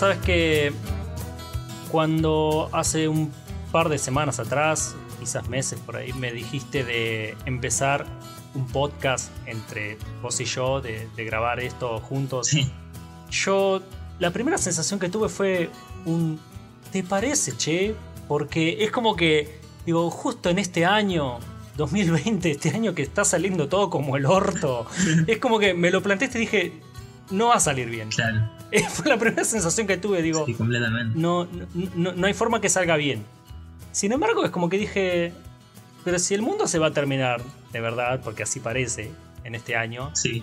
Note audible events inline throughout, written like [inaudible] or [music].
sabes que cuando hace un par de semanas atrás, quizás meses por ahí, me dijiste de empezar un podcast entre vos y yo, de, grabar esto juntos. Yo, la primera sensación que tuve fue un, ¿te parece, che? Porque es como que, digo, justo en este año, 2020, este año que está saliendo todo como el orto, es como que me lo planteaste y dije, no va a salir bien. Claro. [laughs] Fue la primera sensación que tuve, digo. Sí, completamente. No, no, no hay forma que salga bien. Sin embargo, es como que dije, pero si el mundo se va a terminar, de verdad, porque así parece, en este año. Sí.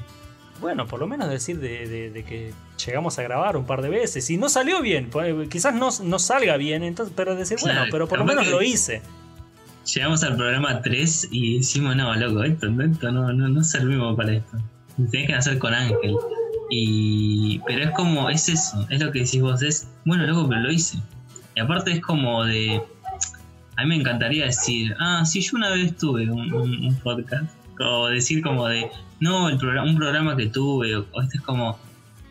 Bueno, por lo menos decir de, que llegamos a grabar un par de veces y no salió bien. Pues, quizás no, no salga bien, entonces, pero decir, bueno, pero por lo menos lo hice. Llegamos al programa 3 y decimos, no, loco, esto, esto no, no, no servimos para esto. Tenés que hacer con Ángel. Y. Pero es como, es eso, es lo que decís vos, es, bueno, loco, pero lo hice. Y aparte es como de a mí me encantaría decir, ah, sí, yo una vez tuve un, podcast, o decir como de, no, el programa, un programa que tuve, o, este es como,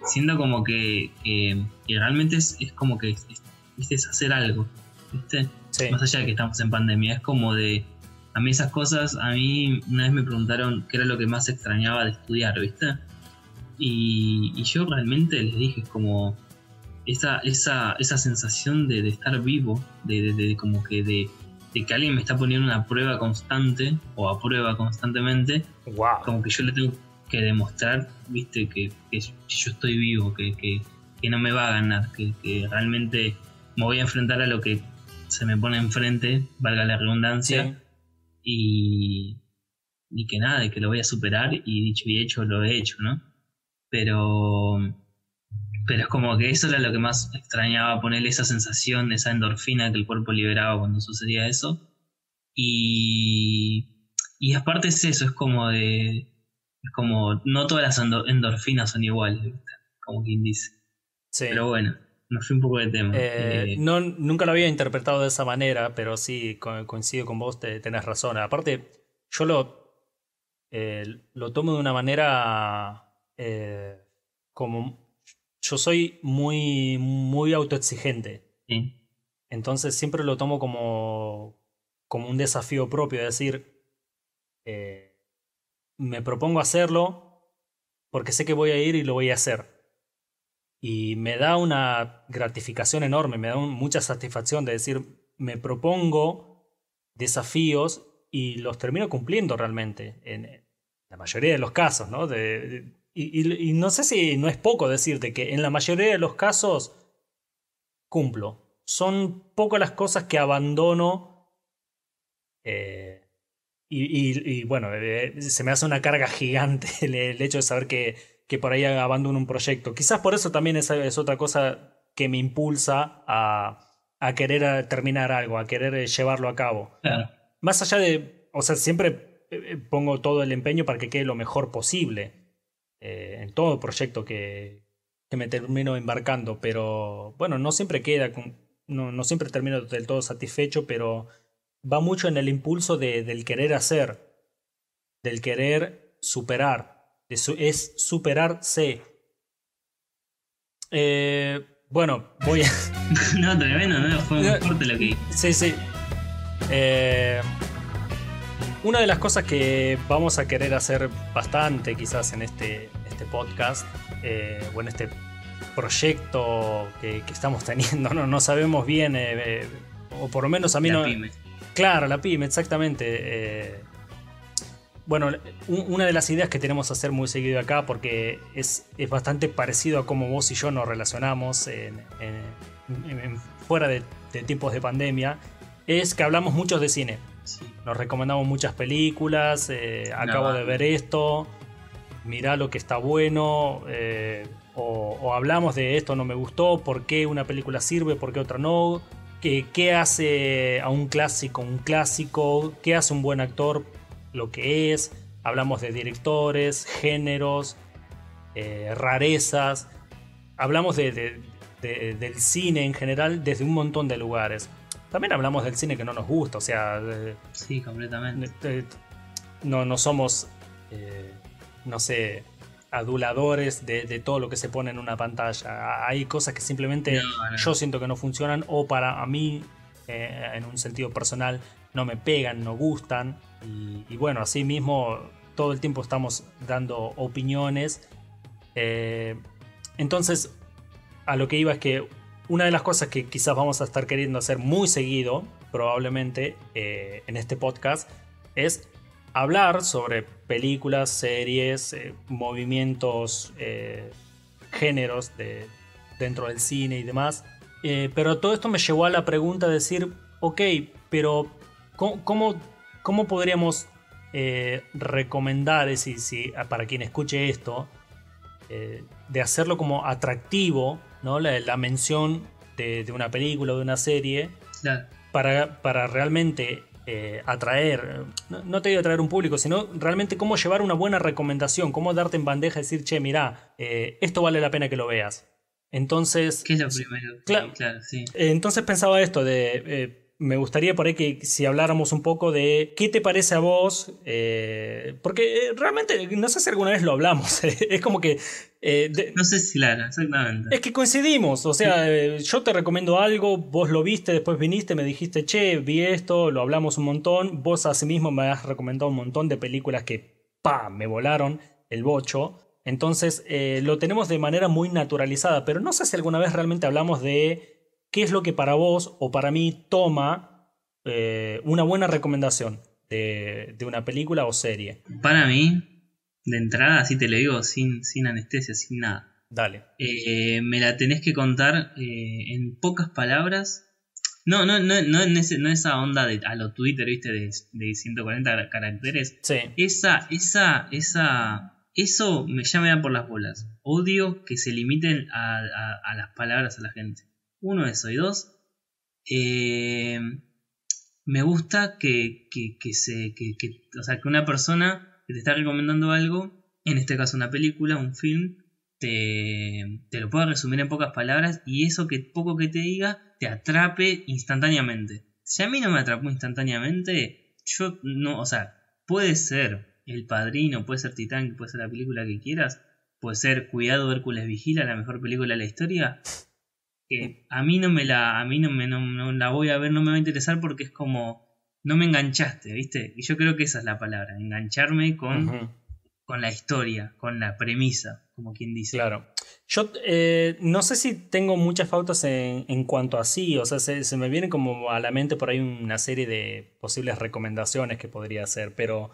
siendo como que, que, realmente es, como que es, hacer algo, ¿viste? Más allá de que estamos en pandemia, es como de, a mí esas cosas, a mí una vez me preguntaron qué era lo que más extrañaba de estudiar, ¿viste? Y, y yo realmente les dije, como, esa, esa, esa sensación de, estar vivo, de, como que de, que alguien me está poniendo una prueba constante o a prueba constantemente, como que yo le tengo que demostrar, viste, que, yo estoy vivo, que, que, no me va a ganar, que, realmente me voy a enfrentar a lo que se me pone enfrente, valga la redundancia, y, y que nada, que lo voy a superar y dicho y hecho lo he hecho, ¿no? Pero pero es como que eso era lo que más extrañaba, ponerle esa sensación, esa endorfina que el cuerpo liberaba cuando sucedía eso. Y, y aparte es eso, es como de... Es como, no todas las endorfinas son iguales, como quien dice. Pero bueno, me fui un poco de tema. Eh, eh, no, nunca lo había interpretado de esa manera, pero sí, coincido con vos, te, tenés razón. Aparte, yo lo, eh, lo tomo de una manera como yo soy muy, muy autoexigente. Entonces siempre lo tomo como, como un desafío propio, es decir, eh, me propongo hacerlo porque sé que voy a ir y lo voy a hacer. Y me da una gratificación enorme, me da mucha satisfacción de decir, me propongo desafíos y los termino cumpliendo realmente, en la mayoría de los casos, ¿no? de, y, no sé si no es poco decirte que en la mayoría de los casos cumplo. Son pocas las cosas que abandono. Eh, y, bueno, eh, se me hace una carga gigante [laughs] el, hecho de saber que, que, por ahí abandono un proyecto. Quizás por eso también es, es otra cosa que me impulsa a, a, querer terminar algo, a querer llevarlo a cabo. Más allá de, o sea, siempre eh, pongo todo el empeño para que quede lo mejor posible. Eh, en todo proyecto que, que, me termino embarcando, pero bueno, no siempre queda, con, no, no, siempre termino del todo satisfecho, pero va mucho en el impulso de, del querer hacer, del querer superar, es superarse. Eh, bueno, voy a... [laughs] no, tremendo, no, fue muy fuerte lo que... Sí, sí. Eh, una de las cosas que vamos a querer hacer bastante quizás en este, este podcast eh, o en este proyecto que, estamos [laughs] teniendo, no, no sabemos bien, eh, eh, o por lo menos a mí la no... Pyme. Claro, la pyme, exactamente. bueno, una de las ideas que tenemos hacer muy seguido acá, porque es, es bastante parecido a cómo vos y yo nos relacionamos en, fuera de, de tiempos de pandemia, es que hablamos mucho de cine. Nos recomendamos muchas películas, eh, acabo de ver esto, mirá lo que está bueno, eh, o, hablamos de esto no me gustó, por qué una película sirve, por qué otra no, qué, qué hace a un clásico un clásico, qué hace un buen actor, lo que es, hablamos de directores, géneros, eh, rarezas, hablamos del cine en general desde un montón de lugares. También hablamos del cine que no nos gusta, o sea. sí, completamente. no, no somos. Eh, no sé. aduladores de, todo lo que se pone en una pantalla. Hay cosas que simplemente yo siento que no funcionan o para a mí, eh, en un sentido personal, no me pegan, no gustan. Y, bueno, así mismo todo el tiempo estamos dando opiniones. Eh, entonces, a lo que iba es que una de las cosas que quizás vamos a estar queriendo hacer muy seguido, probablemente, eh, en este podcast, es hablar sobre películas, series, eh, movimientos, eh, géneros de, dentro del cine y demás. pero todo esto me llevó a la pregunta de decir, ok, pero ¿cómo, cómo, podríamos recomendar, si, si, para quien escuche esto, de hacerlo como atractivo ¿no? la, mención de, una película o de una serie para, para, realmente eh, atraer, no, te digo atraer un público, sino realmente cómo llevar una buena recomendación, cómo darte en bandeja y decir, che, mira, eh, esto vale la pena que lo veas. Entonces... ¿Qué es lo primero? Claro, sí. Entonces pensaba esto de eh, me gustaría por ahí que si habláramos un poco de qué te parece a vos, eh, porque eh, realmente no sé si alguna vez lo hablamos, [laughs] es como que... Eh, no sé si la exactamente. Es que coincidimos, o sea, yo te recomiendo algo, vos lo viste, después viniste, me dijiste, che, vi esto, lo hablamos un montón, vos mismo me has recomendado un montón de películas que, pa, me volaron el bocho. Entonces lo tenemos de manera muy naturalizada, pero no sé si alguna vez realmente hablamos de qué es lo que para vos o para mí toma eh, una buena recomendación de, una película o serie. Para mí, de entrada, así te lo digo, sin, sin anestesia, sin nada. Dale. Eh, me la tenés que contar eh, en pocas palabras. No, no, no, no, en esa onda de a lo Twitter, viste, de, 140 caracteres. Sí. Esa, esa, esa, eso me llama por las bolas. Odio que se limiten a las palabras a la gente. Uno, eso. Y dos, eh, me gusta que, que, se, que, o sea, que una persona que te está recomendando algo, en este caso una película, un film, te, te lo pueda resumir en pocas palabras y eso que poco que te diga te atrape instantáneamente. Si a mí no me atrapó instantáneamente, yo no, o sea, puede ser El Padrino, puede ser Titán, puede ser la película que quieras, puede ser Cuidado Hércules Vigila, la mejor película de la historia, que a mí no me la, a mí no me no, la voy a ver, no me va a interesar porque es como no me enganchaste, ¿viste? Y yo creo que esa es la palabra, engancharme con, con la historia, con la premisa, como quien dice. Claro. Yo eh, no sé si tengo muchas pautas en, en cuanto a sí, o sea, se, se, me viene como a la mente por ahí una serie de posibles recomendaciones que podría hacer, pero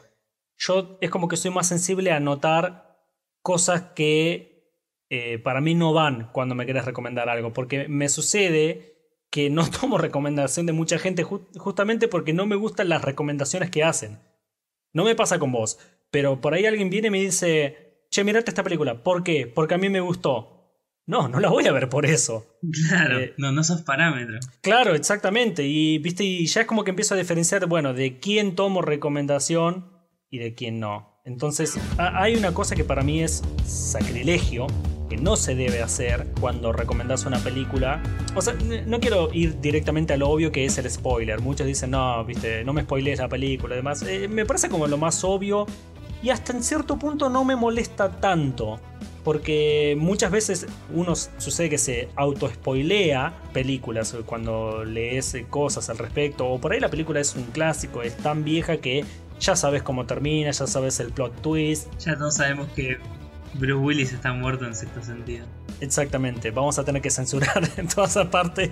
yo es como que soy más sensible a notar cosas que eh, para mí no van cuando me quieres recomendar algo, porque me sucede que no [laughs] tomo recomendación de mucha gente justamente porque no me gustan las recomendaciones que hacen. No me pasa con vos, pero por ahí alguien viene y me dice, che, mirate esta película, ¿por qué? Porque a mí me gustó. No, no la voy a ver por eso. Claro, eh, no, no sos parámetro. Claro, exactamente. Y viste, y ya es como que empiezo a diferenciar, bueno, de quién tomo recomendación y de quién no. Entonces, hay una cosa que para mí es sacrilegio, no se debe hacer cuando recomendas una película. O sea, no quiero ir directamente a lo obvio que es el spoiler. Muchos dicen, no, viste, no me spoilees la película. Además, eh, me parece como lo más obvio y hasta en cierto punto no me molesta tanto. Porque muchas veces uno sucede que se auto-spoilea películas cuando lees cosas al respecto. O por ahí la película es un clásico, es tan vieja que ya sabes cómo termina, ya sabes el plot twist. Ya todos sabemos que Bruce Willis está muerto en sexto sentido. Exactamente, vamos a tener que censurar [laughs] en toda esa parte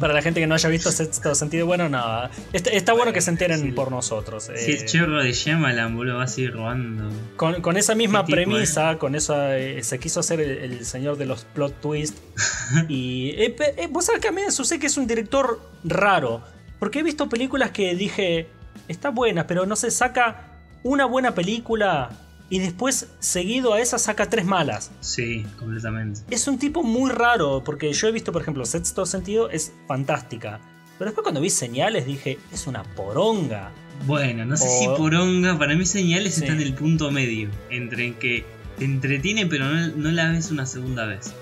para la gente que no haya visto sexto sentido. Bueno, nada, está, bueno que se enteren por nosotros. Si el eh. chorro de Shyamalan, boludo, va a seguir robando. Con, esa misma premisa, con eso eh, se quiso hacer el, señor de los plot twists. [laughs] y eh, vos sabés que a mí me sucede que es un director raro, porque he visto películas que dije, está buena, pero no se saca una buena película y después seguido a esa saca tres malas. Sí, completamente. Es un tipo muy raro, porque yo he visto, por ejemplo, Sexto Sentido es fantástica. Pero después cuando vi señales dije, es una poronga. Bueno, no sé si poronga, para mí señales está en el punto medio, entre en que te entretiene pero no, la ves una segunda vez.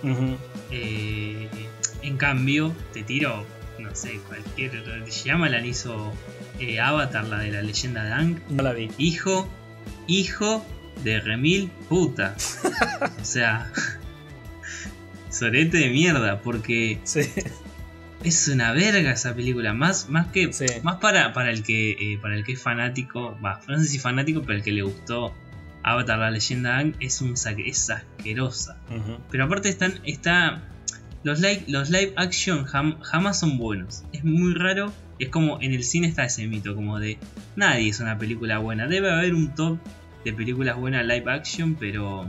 Eh, en cambio, te tiro, no sé, cualquier... Shyamalan hizo eh, Avatar, la de la leyenda de Ang. No la vi. Hijo, hijo de remil puta. o sea, [laughs] sorete de mierda, porque Sí. es una verga esa película. Más, más que. Sí. Más para, para el que eh, para el que es fanático. Va, no sé si fanático, pero el que le gustó Avatar la leyenda de Aang es un es asquerosa. Pero aparte están. está. Los live, los live action jam- jamás son buenos. Es muy raro. Es como en el cine está ese mito, como de nadie es una película buena. Debe haber un top de películas buenas live action, pero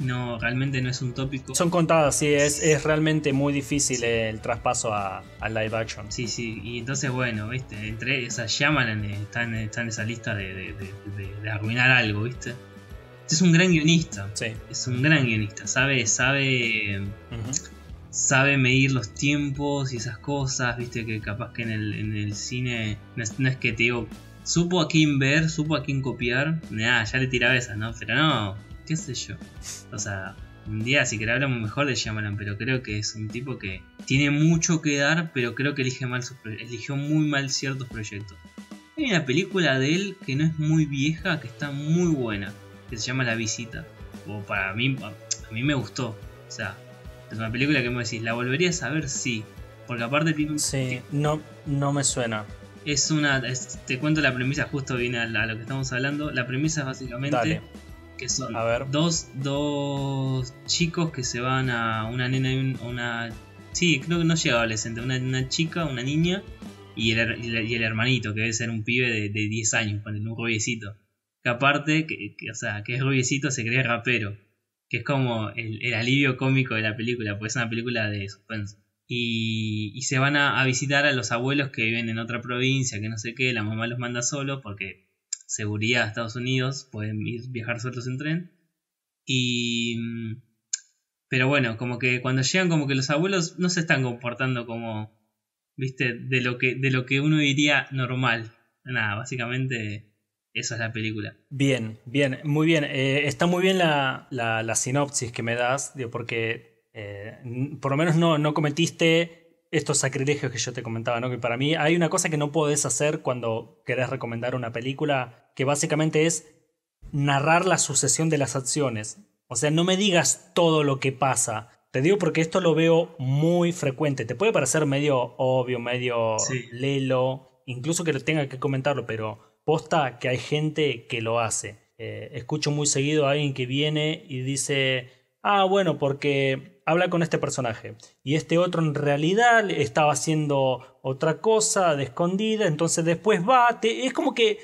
no, realmente no es un tópico. Son contadas, sí, es, es realmente muy difícil el traspaso a, a live action. Sí, sí, y entonces bueno, viste, entre esas eh, está en, está en esa lista de, de- de- arruinar algo, viste. Es un gran guionista, Sí. es un gran guionista, sabe, sabe. Sabe medir los tiempos y esas cosas, viste, que capaz que en el, en el cine no es, que te digo, supo a quién ver, supo a quién copiar, nada, ya le tiraba esas, ¿no? Pero no, qué sé yo. O sea, un día si querés hablamos mejor de Shyamalan, pero creo que es un tipo que tiene mucho que dar, pero creo que elige mal eligió muy mal ciertos proyectos. Hay una película de él que no es muy vieja, que está muy buena, que se llama La Visita. O para mí, a mí me gustó. O sea, es una película que me decís, ¿la volverías a ver? Sí. Porque aparte tiene un... Sí, no, no me suena. Es una... es- te cuento la premisa, justo viene a, lo que estamos hablando. La premisa es básicamente Dale. que son A ver. dos, dos chicos que se van a una nena y un- una... Sí, creo que no llega adolescente, una, una chica, una niña y el, y el- y el hermanito, que debe ser un pibe de, de 10 años, un rubiecito. Que aparte, que, que- o sea, que es rubiecito, se cree rapero. Que es como el, el alivio cómico de la película, porque es una película de suspenso. Y, y se van a, a visitar a los abuelos que viven en otra provincia, que no sé qué, la mamá los manda solos porque seguridad de Estados Unidos, pueden ir viajar solos en tren. Y pero bueno, como que cuando llegan como que los abuelos no se están comportando como viste de lo que de lo que uno diría normal. Nada, básicamente eso es la película. Bien, bien, muy bien. Eh, está muy bien la, la- la sinopsis que me das, digo, porque eh, por lo menos no, no cometiste estos sacrilegios que yo te comentaba, ¿no? Que para mí hay una cosa que no podés hacer cuando querés recomendar una película, que básicamente es narrar la sucesión de las acciones. O sea, no me digas todo lo que pasa. Te digo porque esto lo veo muy frecuente. Te puede parecer medio obvio, medio Sí. lelo, incluso que lo tenga que comentarlo, pero posta que hay gente que lo hace. Eh, escucho muy seguido a alguien que viene y dice, ah, bueno, porque habla con este personaje. Y este otro en realidad estaba haciendo otra cosa de escondida, entonces después va, es como que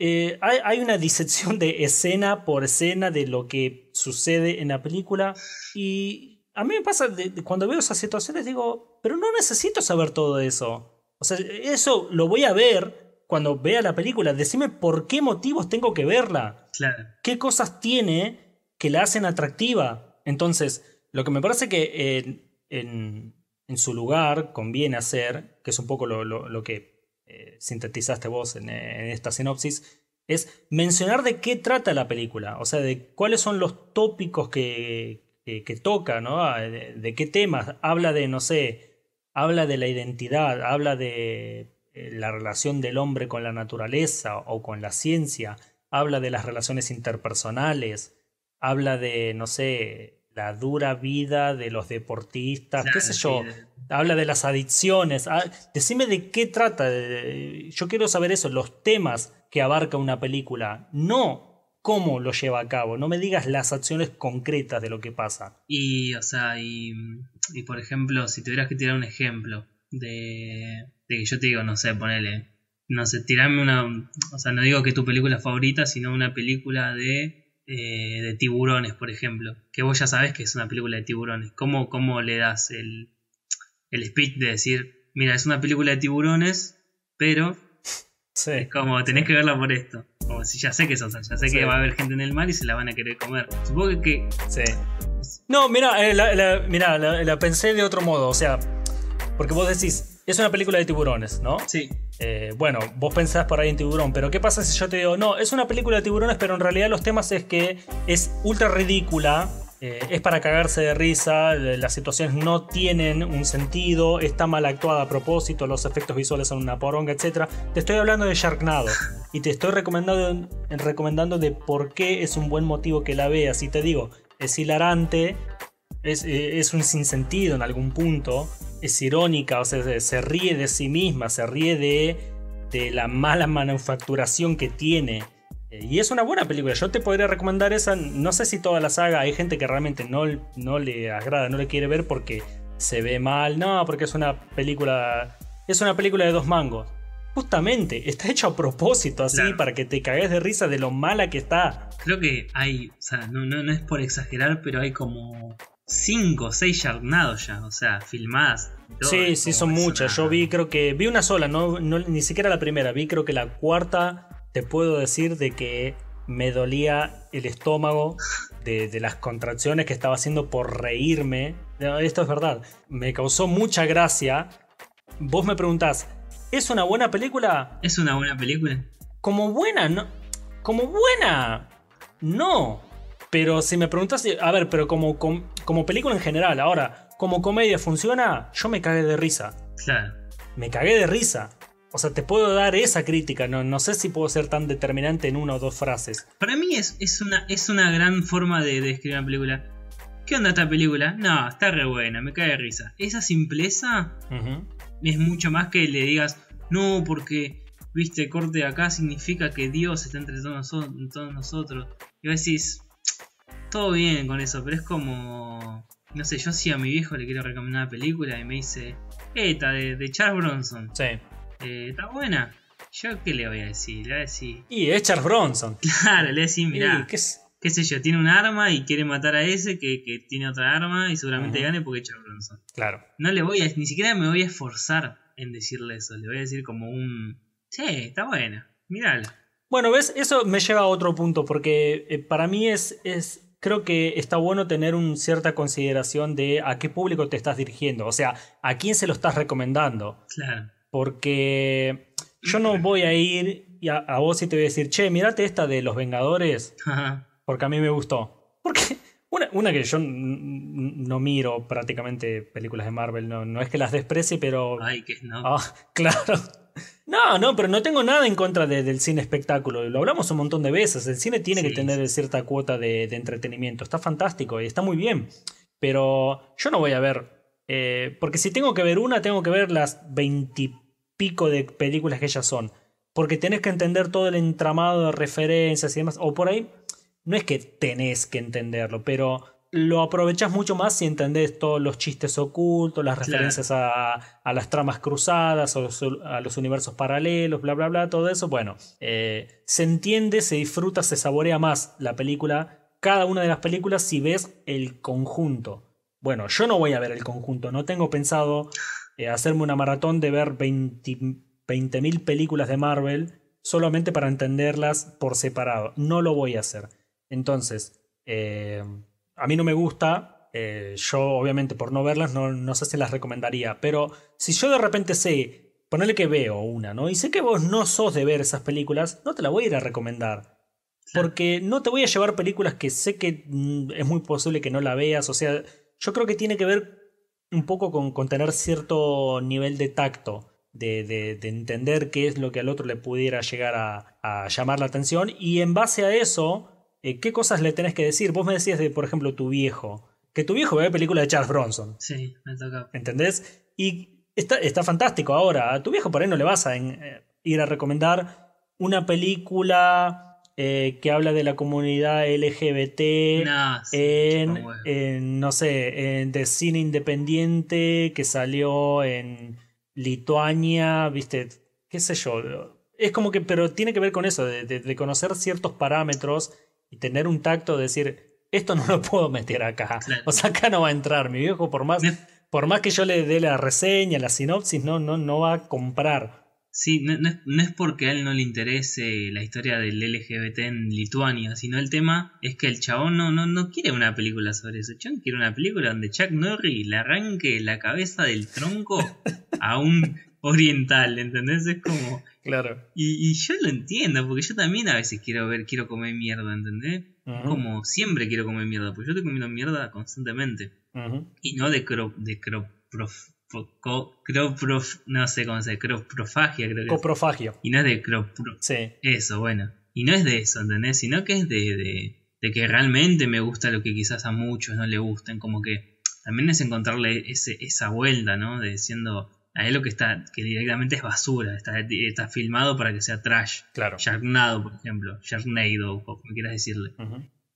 eh, hay, hay una disección de escena por escena de lo que sucede en la película y a mí me pasa de- de cuando veo esas situaciones digo, pero no necesito saber todo eso. O sea, eso lo voy a ver cuando vea la película. Decime por qué motivos tengo que verla. Claro. ¿Qué cosas tiene que la hacen atractiva? Entonces, lo que me parece que en, en- en su lugar conviene hacer, que es un poco lo, lo- lo que eh, sintetizaste vos en, en esta sinopsis, es mencionar de qué trata la película, o sea, de cuáles son los tópicos que, que, que toca, ¿no? Ah, De, de qué temas. Habla de, no sé, habla de la identidad, habla de eh, la relación del hombre con la naturaleza o con la ciencia, habla de las relaciones interpersonales, habla de, no sé, la dura vida de los deportistas, qué sé yo, habla de las adicciones. Ah, decime de qué trata. eh, Yo quiero saber eso, los temas que abarca una película, no cómo lo lleva a cabo. No me digas las acciones concretas de lo que pasa. Y, o sea, y, y por ejemplo, si tuvieras que tirar un ejemplo de, de que yo te digo, no sé, ponele, no sé, tirarme una, o sea, no digo que tu película favorita, sino una película de, eh, de tiburones, por ejemplo, que vos ya sabes que es una película de tiburones. ¿Cómo, cómo le das el, el speech de decir, mira, es una película de tiburones, pero Sí. es como, tenés que verla por esto? Como si ya sé que son, ya sé Sí. que va a haber gente en el mar y se la van a querer comer. Supongo que Sí. No, mira, eh, la, la- mira, la, la pensé de otro modo. O sea, porque vos decís, es una película de tiburones, ¿no? sí, Eh, bueno, vos pensás por ahí en tiburón, pero ¿qué pasa si yo te digo, no, es una película de tiburones, pero en realidad los temas es que es ultra ridícula eh, es para cagarse de risa, las situaciones no tienen un sentido, está mal actuada a propósito, los efectos visuales son una poronga, etc. Te estoy hablando de Sharknado y te estoy recomendando, recomendando de por qué es un buen motivo que la veas. Y te digo, es hilarante, es, eh, es un sinsentido en algún punto, es irónica, o sea, se ríe de sí misma, se ríe de, de la mala manufacturación que tiene eh, y es una buena película. Yo te podría recomendar esa. No sé si toda la saga. Hay gente que realmente no, no le agrada, no le quiere ver porque se ve mal. No, porque es una película. Es una película de dos mangos. Justamente, está hecho a propósito así para que te cagues de risa de lo mala que está. Creo que hay, o sea, no, no, es por exagerar, pero hay como 5 o 6 Sharknados ya, o sea, filmadas. Sí, sí, son muchas. Yo vi, creo que, vi una sola, no, no, ni siquiera la primera, vi creo que la cuarta te puedo decir de que me dolía el estómago de, las contracciones que estaba haciendo por reírme. Esto es verdad. Me causó mucha gracia. Vos me preguntás, ¿es una buena película? ¿Es una buena película? Como buena, no. Como buena, no. Pero si me preguntas, a ver, pero como, como, como película en general, ahora, como comedia funciona, yo me cagué de risa. Claro. Me cagué de risa. O sea, te puedo dar esa crítica, no, no sé si puedo ser tan determinante en una o dos frases. Para mí es, es, una, es una gran forma de, describir una película. ¿Qué onda esta película? No, está re buena, me cae de risa. Esa simpleza es mucho más que le digas, no, porque, viste, corte de acá significa que Dios está entre todos, todos nosotros. Y vos decís, todo bien con eso, pero es como, no sé, yo si a mi viejo le quiero recomendar una película y me dice, esta de, de Charles Bronson. Sí eh, está buena. ¿Yo qué le voy a decir? Le voy a decir. Y es Charles Bronson. [laughs] Claro, le voy a decir, mirá. ¿qué, sé yo? Tiene un arma y quiere matar a ese que, tiene otra arma y seguramente gane porque es Charles Bronson. Claro. No le voy a. Ni siquiera me voy a esforzar en decirle eso. Le voy a decir como un. Sí, está buena. Mirala. Bueno, ves, eso me lleva a otro punto porque eh, para mí es, es creo que está bueno tener una cierta consideración de a qué público te estás dirigiendo, o sea, a quién se lo estás recomendando. Claro. Porque yo no voy a ir y a, vos y te voy a decir, che, mirate esta de Los Vengadores, porque a mí me gustó. Porque una, una que yo no miro prácticamente películas de Marvel, no, no es que las desprecie, pero... Ay, que no. Ah, [laughs] claro. No, no, pero no tengo nada en contra del cine espectáculo. Lo hablamos un montón de veces. El cine tiene que tener cierta cuota de, de, entretenimiento. Está fantástico y está muy bien. Pero yo no voy a ver eh, porque si tengo que ver una, tengo que ver las veintipico de películas que ellas son. Porque tenés que entender todo el entramado de referencias y demás. O por ahí, no es que tenés que entenderlo, pero lo aprovechás mucho más si entendés todos los chistes ocultos, las referencias a, las tramas cruzadas, a los, universos paralelos, bla, bla, bla, todo eso. Bueno, eh, se entiende, se disfruta, se saborea más la película, cada una de las películas si ves el conjunto. Bueno, yo no voy a ver el conjunto, no tengo pensado eh, hacerme una maratón de ver 20.000 películas de Marvel solamente para entenderlas por separado. No lo voy a hacer. Entonces, eh, a mí no me gusta, eh, yo obviamente por no verlas no, no sé si las recomendaría, pero si yo de repente sé, ponerle que veo una, ¿no? Y sé que vos no sos de ver esas películas, no te la voy a ir a recomendar. Porque no te voy a llevar películas que sé que mm, es muy posible que no la veas, o sea, yo creo que tiene que ver un poco con, tener cierto nivel de tacto, de, entender qué es lo que al otro le pudiera llegar a, llamar la atención y en base a eso, eh, qué cosas le tenés que decir. Vos me decías de, por ejemplo, tu viejo, que tu viejo ve películas de Charles Bronson. Sí, me toca. ¿Entendés? Y está, está fantástico. Ahora, a tu viejo por ahí no le vas a eh, ir a recomendar una película eh, que habla de la comunidad LGBT en, no sé, en, de cine independiente que salió en Lituania, viste, qué sé yo. Es como que, pero tiene que ver con eso, de, conocer ciertos parámetros y tener un tacto de decir, esto no lo puedo meter acá. O sea, acá no va a entrar. Mi viejo, por más, por más que yo le dé la reseña, la sinopsis, no, no, no va a comprar. Sí, no, es, porque a él no le interese la historia del LGBT en Lituania, sino el tema es que el chabón no, no, no quiere una película sobre eso. Chabón quiere una película donde Chuck Norris le arranque la cabeza del tronco a un [laughs] oriental, ¿entendés? Es como, Claro. Y, y, yo lo entiendo, porque yo también a veces quiero ver, quiero comer mierda, ¿entendés? Como siempre quiero comer mierda, porque yo estoy comiendo mierda constantemente. Y no de crop, de crop, no sé cómo se dice, croprofagia, creo que Coprofagia. Y no es de crop, sí. Eso, bueno. Y no es de eso, ¿entendés? Sino que es de, de, de, que realmente me gusta lo que quizás a muchos no le gusten, como que también es encontrarle ese, esa vuelta, ¿no? De diciendo, a él lo que está, que directamente es basura, está, está filmado para que sea trash. Claro. Sharknado, por ejemplo, Sharknado, o como quieras decirle.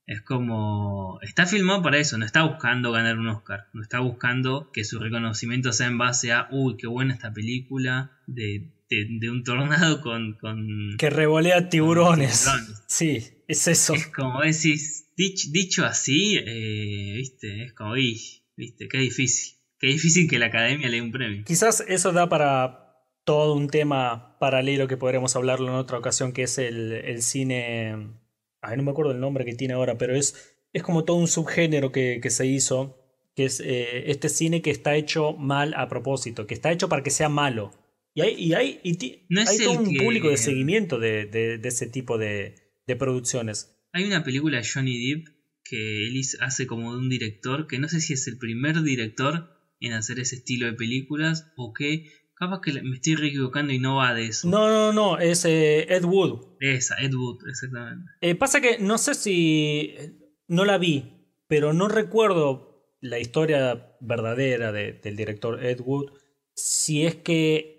Es como, está filmado para eso, no está buscando ganar un Oscar, no está buscando que su reconocimiento sea en base a, uy, qué buena esta película de, de, un tornado con, con... Que revolea tiburones. [laughs] Sí, es eso. Es como decís, dicho, así, eh, viste, es como, viste, qué difícil. Qué difícil que la academia le dé un premio. Quizás eso da para todo un tema paralelo que podremos hablarlo en otra ocasión, que es el, el cine. Ay, no me acuerdo el nombre que tiene ahora, pero es, es como todo un subgénero que, que se hizo, que es eh, este cine que está hecho mal a propósito, que está hecho para que sea malo. Y hay, y hay, hay todo un público de seguimiento de, de, de ese tipo de, de producciones. Hay una película de Johnny Depp que él hace como de un director, que no sé si es el primer director en hacer ese estilo de películas o que capaz que me estoy equivocando y no va de eso. No, no, no, es eh, Ed Wood. Esa, Ed Wood, exactamente. Eh, pasa que no sé si no la vi, pero no recuerdo la historia verdadera del director Ed Wood, si es que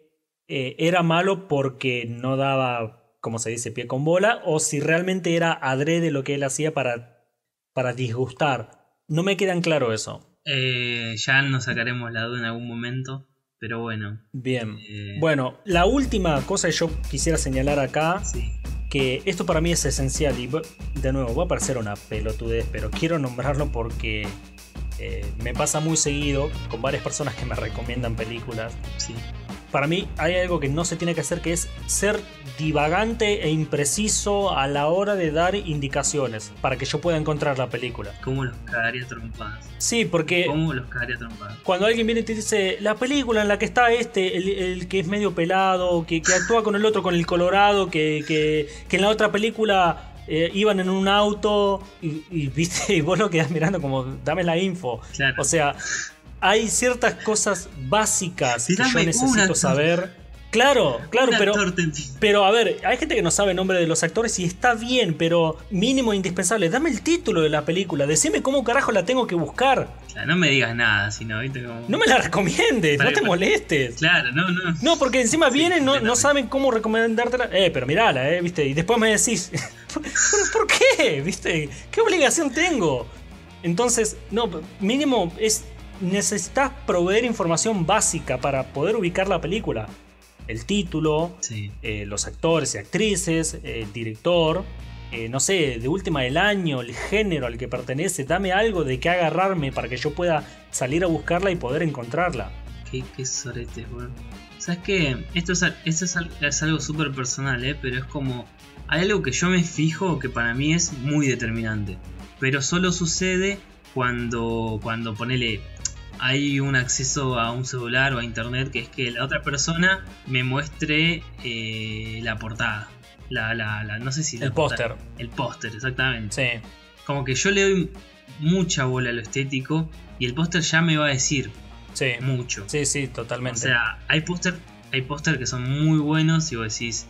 eh, era malo porque no daba, como se dice, pie con bola, o si realmente era adrede lo que él hacía para, para disgustar. No me queda en claro eso. Eh, ya nos sacaremos la duda en algún momento, pero bueno. Bien. Eh, bueno, la última cosa que yo quisiera señalar acá, que esto para mí es esencial y de nuevo va a parecer una pelotudez, pero quiero nombrarlo porque eh, me pasa muy seguido con varias personas que me recomiendan películas. Sí para mí hay algo que no se tiene que hacer que es ser divagante e impreciso a la hora de dar indicaciones para que yo pueda encontrar la película. ¿Cómo los cagaría trompadas? Sí, porque... ¿Cómo los cagaría trompadas? Cuando alguien viene y te dice, la película en la que está este, el, que es medio pelado, que, actúa con el otro, con el colorado, que, que, en la otra película eh, iban en un auto y, viste [laughs] y vos lo quedás mirando como dame la info. O sea, hay ciertas cosas básicas que yo necesito saber. Claro, claro, pero, pero a ver, hay gente que no sabe el nombre de los actores y está bien, pero mínimo indispensable. Dame el título de la película, decime cómo carajo la tengo que buscar. no me digas nada, sino No me la recomiendes, no te molestes. Claro, no, no. No, porque encima vienen, no, no saben cómo recomendártela. Eh, pero mirala, eh, viste, y después me decís, [laughs] ¿por qué? ¿Viste? ¿Qué obligación tengo? Entonces, no, mínimo es necesitas proveer información básica para poder ubicar la película. El título, eh, los actores y actrices, el director, eh, no sé, de última el año, el género al que pertenece, dame algo de que agarrarme para que yo pueda salir a buscarla y poder encontrarla. Qué, qué sorete, bueno. ¿Sabes qué? Esto es, esto es, algo súper personal, ¿eh? pero es como. Hay algo que yo me fijo que para mí es muy determinante. Pero solo sucede cuando, cuando ponele hay un acceso a un celular o a internet que es que la otra persona me muestre eh, la portada. La, la, no sé si el póster. El póster, exactamente. Sí. Como que yo le doy mucha bola a lo estético y el póster ya me va a decir sí. mucho. Sí, sí, totalmente. O sea, hay póster hay póster que son muy buenos y vos decís,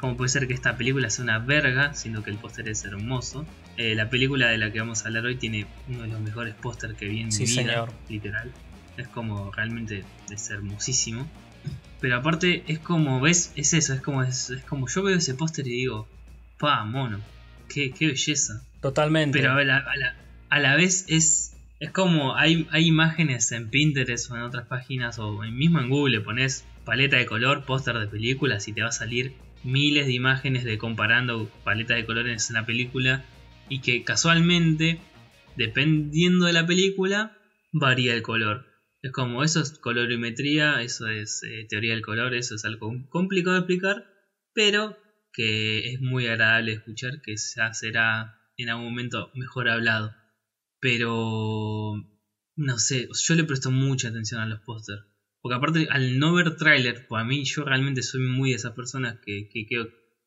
¿cómo puede ser que esta película sea una verga, siendo que el póster es hermoso? Eh, la película de la que vamos a hablar hoy tiene uno de los mejores pósters que vi en mi vida, literal. Es como realmente es hermosísimo. Pero aparte es como, ves, es eso, es como, es, como yo veo ese póster y digo, pa, mono, qué, qué belleza. Totalmente. Pero a la, a la, vez es, es como, hay, hay imágenes en Pinterest o en otras páginas o mismo en Google, pones paleta de color, póster de películas y te va a salir miles de imágenes de comparando paleta de colores en la película y que casualmente, dependiendo de la película, varía el color. Es como eso es colorimetría, eso es eh, teoría del color, eso es algo complicado de explicar, pero que es muy agradable escuchar, que ya será en algún momento mejor hablado. Pero no sé, yo le presto mucha atención a los pósters. Porque aparte, al no ver tráiler, pues a mí yo realmente soy muy de esas personas que, que, que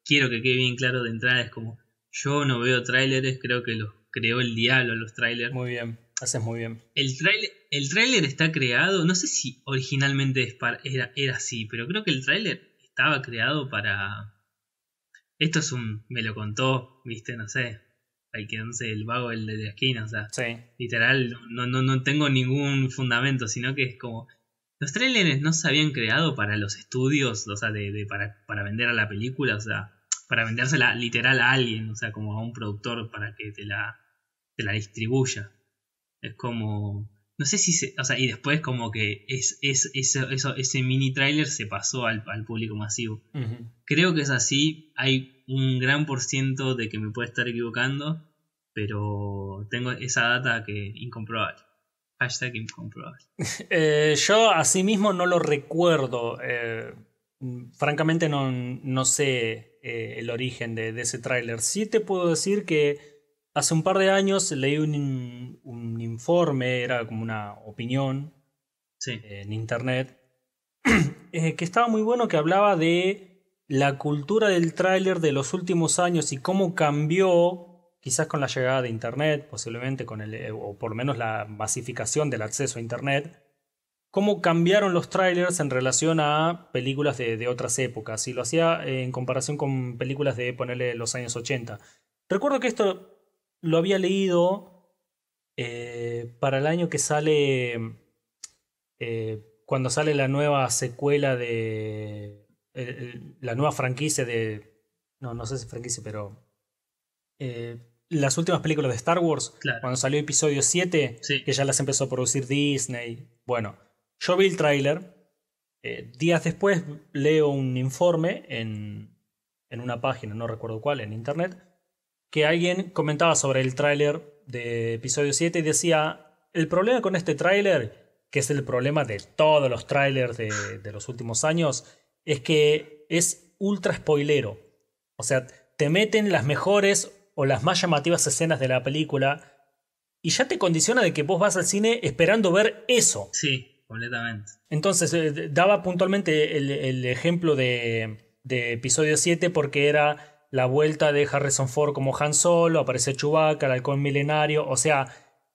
quiero que quede bien claro de entrada. Es como, yo no veo tráileres, creo que los creó el diablo los trailers. Muy bien, haces muy bien. El tráiler el tráiler está creado, no sé si originalmente era, era así, pero creo que el tráiler estaba creado para... Esto es un... me lo contó, viste, no sé, el que no sé, el vago el de la esquina, o sea, literal, no, no, no tengo ningún fundamento, sino que es como... Los trailers no se habían creado para los estudios, o sea, de, para, para vender a la película, o sea, para vendérsela literal a alguien, o sea, como a un productor para que te la, te la distribuya. Es como. No sé si se. O sea, y después como que es, es, eso, ese mini trailer se pasó al, público masivo. Creo que es así. Hay un gran por ciento de que me puede estar equivocando. Pero tengo esa data que incomprobable. Hashtag incomprobable. [laughs] eh, yo asimismo no lo recuerdo. Eh, francamente no, no sé eh, el origen de, de ese tráiler. Sí te puedo decir que Hace un par de años leí un, un informe, era como una opinión en internet, [clears throat] eh, que estaba muy bueno, que hablaba de la cultura del tráiler de los últimos años y cómo cambió, quizás con la llegada de internet, posiblemente con el, eh, o por lo menos la masificación del acceso a internet, cómo cambiaron los trailers en relación a películas de, de otras épocas. Y lo hacía en comparación con películas de ponerle los años 80. Recuerdo que esto lo había leído eh, para el año que sale, eh, cuando sale la nueva secuela de, la nueva franquicia de, no, no sé si franquicia, pero eh, las últimas películas de Star Wars, cuando salió episodio 7, que ya las empezó a producir Disney. Bueno, yo vi el tráiler, días después leo un informe en, en una página, no recuerdo cuál, en internet, que alguien comentaba sobre el tráiler de episodio 7 y decía, el problema con este tráiler, que es el problema de todos los tráilers de, de, los últimos años, es que es ultra spoilero. O sea, te meten las mejores o las más llamativas escenas de la película y ya te condiciona de que vos vas al cine esperando ver eso. Sí, completamente. Entonces, eh, daba puntualmente el, el ejemplo de, de episodio 7 porque era la vuelta de Harrison Ford como Han Solo, aparece Chewbacca, el halcón milenario, o sea,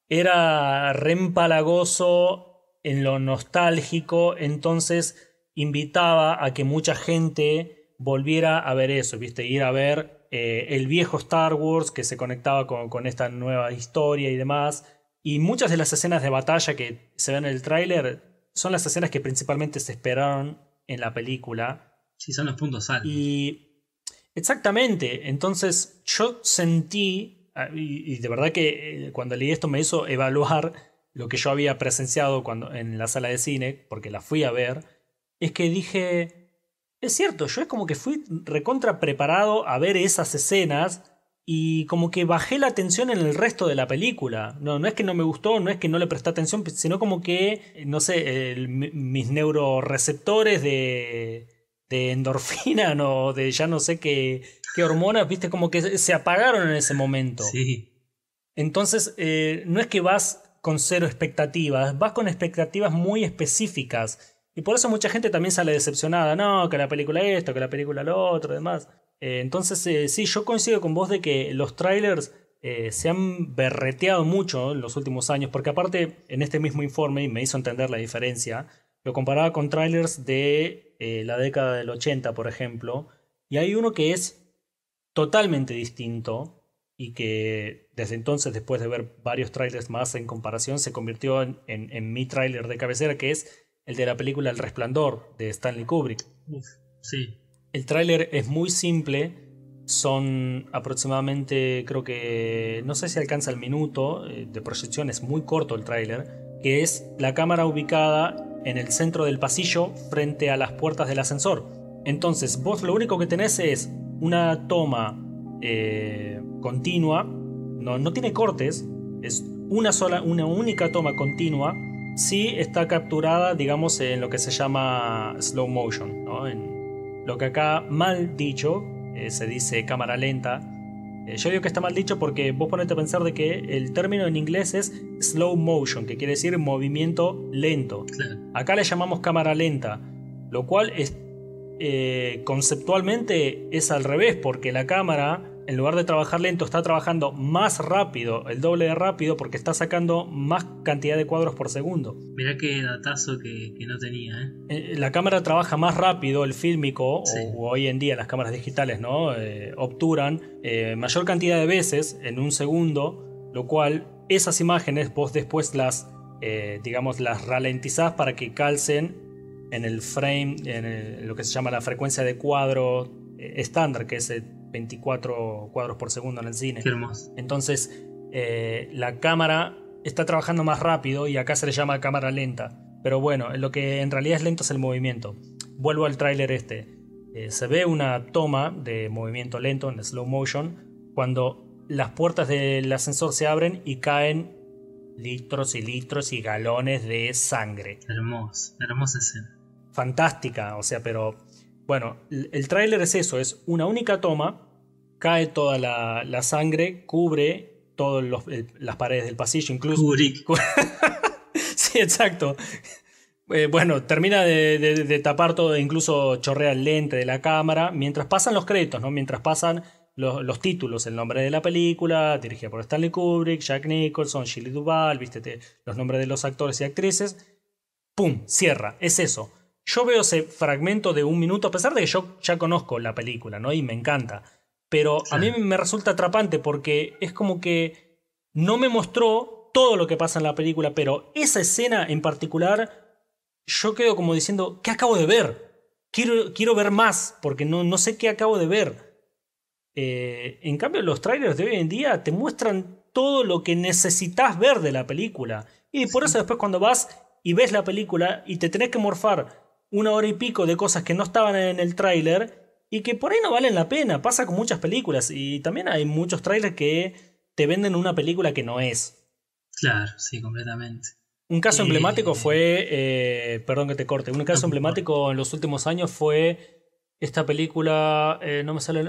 era reempalagoso en lo nostálgico, entonces invitaba a que mucha gente volviera a ver eso, ¿viste? Ir a ver eh, el viejo Star Wars que se conectaba con, con, esta nueva historia y demás. Y muchas de las escenas de batalla que se ven en el tráiler son las escenas que principalmente se esperaron en la película. Sí, son los puntos altos. Y Exactamente, entonces yo sentí, ah, y, de verdad que eh, cuando leí esto me hizo evaluar [laughs] lo que yo había presenciado cuando, en la sala de cine, porque la fui a ver, es que dije, es cierto, yo es como que fui recontra preparado a ver esas escenas y como que bajé la atención en el resto de la película. No, no es que no me gustó, no es que no le presté atención, sino como que, no sé, mis neuroreceptores de de endorfina [laughs] o de ya no sé qué, qué hormonas, viste, como que se apagaron en ese momento. Sí. Entonces, eh, no es que vas con cero expectativas, vas con expectativas muy específicas. Y por eso mucha gente también sale decepcionada, no, que la película esto, que la película lo otro, demás. Eh, entonces, eh, sí, yo coincido con vos de que los trailers se han berreteado mucho en los últimos años, porque aparte, en este mismo informe, y me hizo entender la diferencia, lo comparaba con trailers de eh, la década del 80, por ejemplo, y hay uno que es totalmente distinto y que desde entonces, después de ver varios trailers más en comparación, se convirtió en, en, mi trailer de cabecera, que es el de la película El Resplandor de Stanley Kubrick. sí. El tráiler es muy simple, son aproximadamente, creo que, no sé si alcanza el minuto eh, de proyección, es muy corto el tráiler, que es la cámara ubicada en el centro del pasillo frente a las puertas del ascensor. Entonces vos lo único que tenés es una toma eh, continua, no, no tiene cortes, es una sola, una única toma continua, si está capturada, digamos, en lo que se llama slow motion, ¿no? Lo que acá mal dicho eh, se dice cámara lenta, Eh, yo digo que está mal dicho porque vos ponete a pensar de que el término en inglés es slow motion, que quiere decir movimiento lento. Acá le llamamos cámara lenta, lo cual es, eh, conceptualmente es al revés, porque la cámara en lugar de trabajar lento, está trabajando más rápido, el doble de rápido, porque está sacando más cantidad de cuadros por segundo. Mirá qué datazo que, no tenía. ¿eh? ¿eh? la cámara trabaja más rápido, el fílmico, o, hoy en día las cámaras digitales, ¿no? Eh, obturan eh, mayor cantidad de veces en un segundo, lo cual esas imágenes vos después las, digamos, las ralentizás para que calcen en el frame, en lo que se llama la frecuencia de cuadro estándar, que es el 24 cuadros por segundo en el cine. Entonces, eh, la cámara está trabajando más rápido y acá se le llama cámara lenta. Pero bueno, lo que en realidad es lento es el movimiento. Vuelvo al tráiler este. Eh, se ve una toma de movimiento lento en slow motion cuando las puertas del ascensor se abren y caen litros y litros y galones de sangre. Hermosa, hermosa escena. Fantástica, o sea, pero bueno, el tráiler es eso, es una única toma, cae toda la, sangre, cubre todas las paredes del pasillo, incluso... [laughs] sí, exacto. Eh, bueno, termina de, tapar todo, incluso chorrea el lente de la cámara, mientras pasan los créditos, ¿no? Mientras pasan los, títulos, el nombre de la película, dirigida por Stanley Kubrick, Jack Nicholson, Shirley Duvall, viste los nombres de los actores y actrices. ¡Pum! Cierra, es eso. Yo veo ese fragmento de un minuto, a pesar de que yo ya conozco la película, ¿no? Y me encanta. Pero a mí me resulta atrapante porque es como que no me mostró todo lo que pasa en la película, pero esa escena en particular, yo quedo como diciendo, ¿qué acabo de ver? Quiero, quiero ver más, porque no, no sé qué acabo de ver. Eh, en cambio, los trailers de hoy en día te muestran todo lo que necesitas ver de la película. Y por eso después cuando vas y ves la película y te tenés que morfar una hora y pico de cosas que no estaban en el tráiler y que por ahí no valen la pena. Pasa con muchas películas y también hay muchos trailers que te venden una película que no es. Claro, sí, completamente. Un caso eh, emblemático fue, eh, perdón que te corte, un caso emblemático en los últimos años fue esta película, eh, no me sale,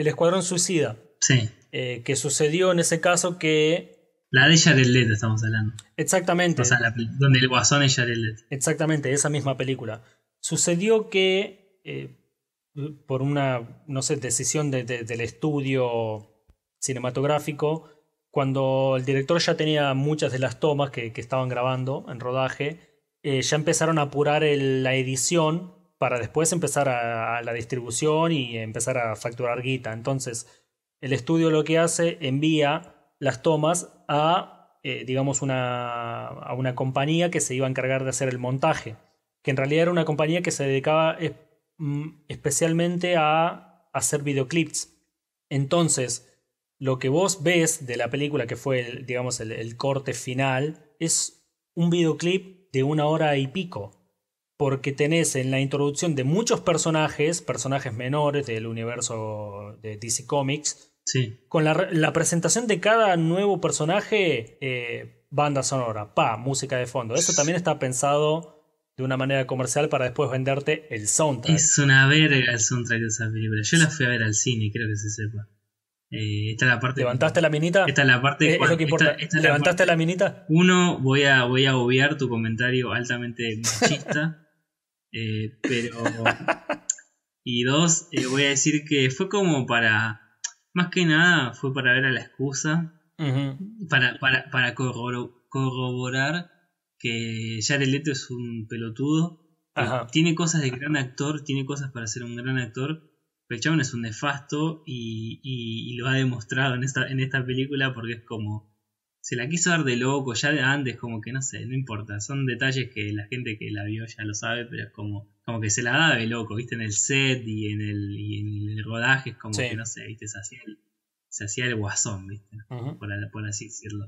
El Escuadrón Suicida. Sí. que sucedió en ese caso que la de Jared Leto estamos hablando. Exactamente. O sea, donde el guasón es Jared Leto. Exactamente, esa misma película. Sucedió que eh, por una, no sé, decisión del estudio cinematográfico, cuando el director ya tenía muchas de las tomas que, estaban grabando en rodaje, eh, ya empezaron a apurar la edición para después empezar a, la distribución y empezar a facturar guita. Entonces, el estudio lo que hace, envía las tomas a, eh, digamos, una, a una compañía que se iba a encargar de hacer el montaje que en realidad era una compañía que se dedicaba mm, especialmente a hacer videoclips. Entonces, lo que vos ves de la película, que fue el, digamos, el, corte final, es un videoclip de una hora y pico. Porque tenés en la introducción de muchos personajes, personajes menores del universo de DC Comics, sí. con la, presentación de cada nuevo personaje, eh, banda sonora, pa, música de fondo. Eso también está pensado de una manera comercial para después venderte el soundtrack. Es una verga el soundtrack de esa película. Yo la fui a ver al cine, creo que se sepa. Eh, esta es la parte. ¿Levantaste la minita? Esta es la parte. Eh, es lo que importa. ¿Levantaste la, minita? Uno, voy a, voy a obviar tu comentario altamente machista. [laughs] Eh, pero. y dos, voy a decir que fue como para. Más que nada, fue para ver a la excusa. para, para, para corroborar que Jared Leto es un pelotudo. Tiene cosas de gran actor, tiene cosas para ser un gran actor, pero el chabón es un nefasto y, lo ha demostrado en esta, en esta película porque es como. Se la quiso dar de loco, ya de antes, como que no sé, no importa. Son detalles que la gente que la vio ya lo sabe, pero es como, como que se la da de loco, ¿viste? En el set y en el, en el rodaje, es como que no sé, ¿viste? Se hacía el, se hacía el guasón, ¿viste? por así decirlo.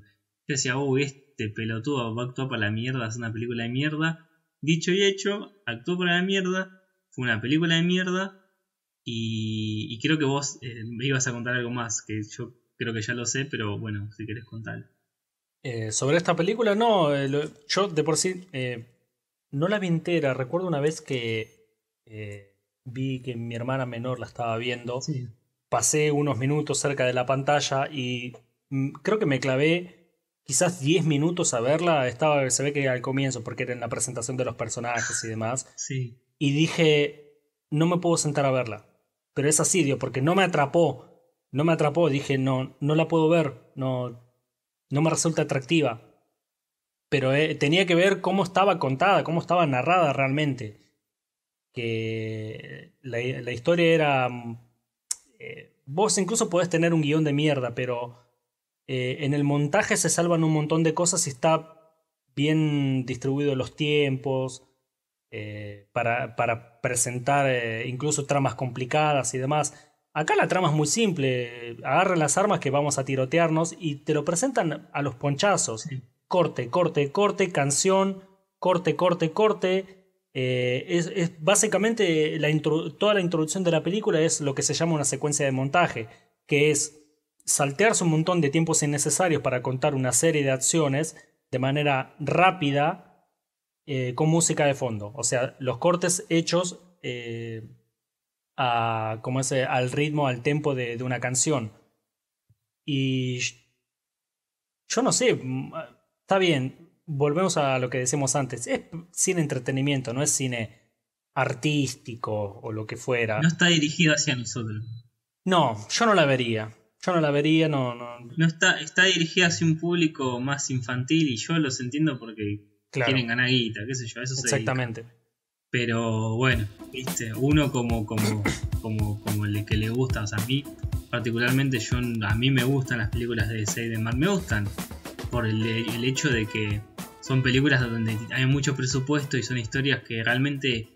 Yo decía, uy, este pelotudo va a actuar para la mierda, es una película de mierda. Dicho y hecho, actuó para la mierda, fue una película de mierda. Y, creo que vos eh, me ibas a contar algo más, que yo creo que ya lo sé, pero bueno, si querés contar. Eh, sobre esta película, no, eh, yo de por sí no la vi entera. Recuerdo una vez que vi que mi hermana menor la estaba viendo. pasé unos minutos cerca de la pantalla y mm, creo que me clavé quizás 10 minutos a verla. Estaba, se ve que al comienzo, porque era en la presentación de los personajes y demás. Sí. Y dije, no me puedo sentar a verla. Pero es así, digo, porque no me atrapó. No me atrapó, dije, no, no la puedo ver, no, no me resulta atractiva. Pero eh, tenía que ver cómo estaba contada, cómo estaba narrada realmente. Que la, la historia era... mm, eh, vos incluso podés tener un guion de mierda, pero eh, en el montaje se salvan un montón de cosas y está bien distribuido los tiempos. eh, para, para presentar eh, incluso tramas complicadas y demás. Acá la trama es muy simple. Agarran las armas que vamos a tirotearnos y te lo presentan a los ponchazos. Sí. Corte, corte, corte, canción, corte, corte, corte. Eh, es, es básicamente la toda la introducción de la película es lo que se llama una secuencia de montaje, que es saltearse un montón de tiempos innecesarios para contar una serie de acciones de manera rápida eh, con música de fondo. O sea, los cortes hechos eh, a, como es, al ritmo, al tempo de, de una canción. Y yo no sé, está bien, volvemos a lo que decíamos antes, es cine entretenimiento, no es cine artístico o lo que fuera. No está dirigido hacia nosotros. No, yo no la vería. Yo no la vería, no, no. No está, está dirigida hacia un público más infantil y yo los entiendo porque Claro, quieren ganar guita, qué sé yo, eso se exactamente. Pero bueno, viste, uno como, como, como, como el que le gusta, o sea, a mí particularmente yo a mí me gustan las películas de DC y de Marvel, me gustan por el, el hecho de que son películas donde hay mucho presupuesto y son historias que realmente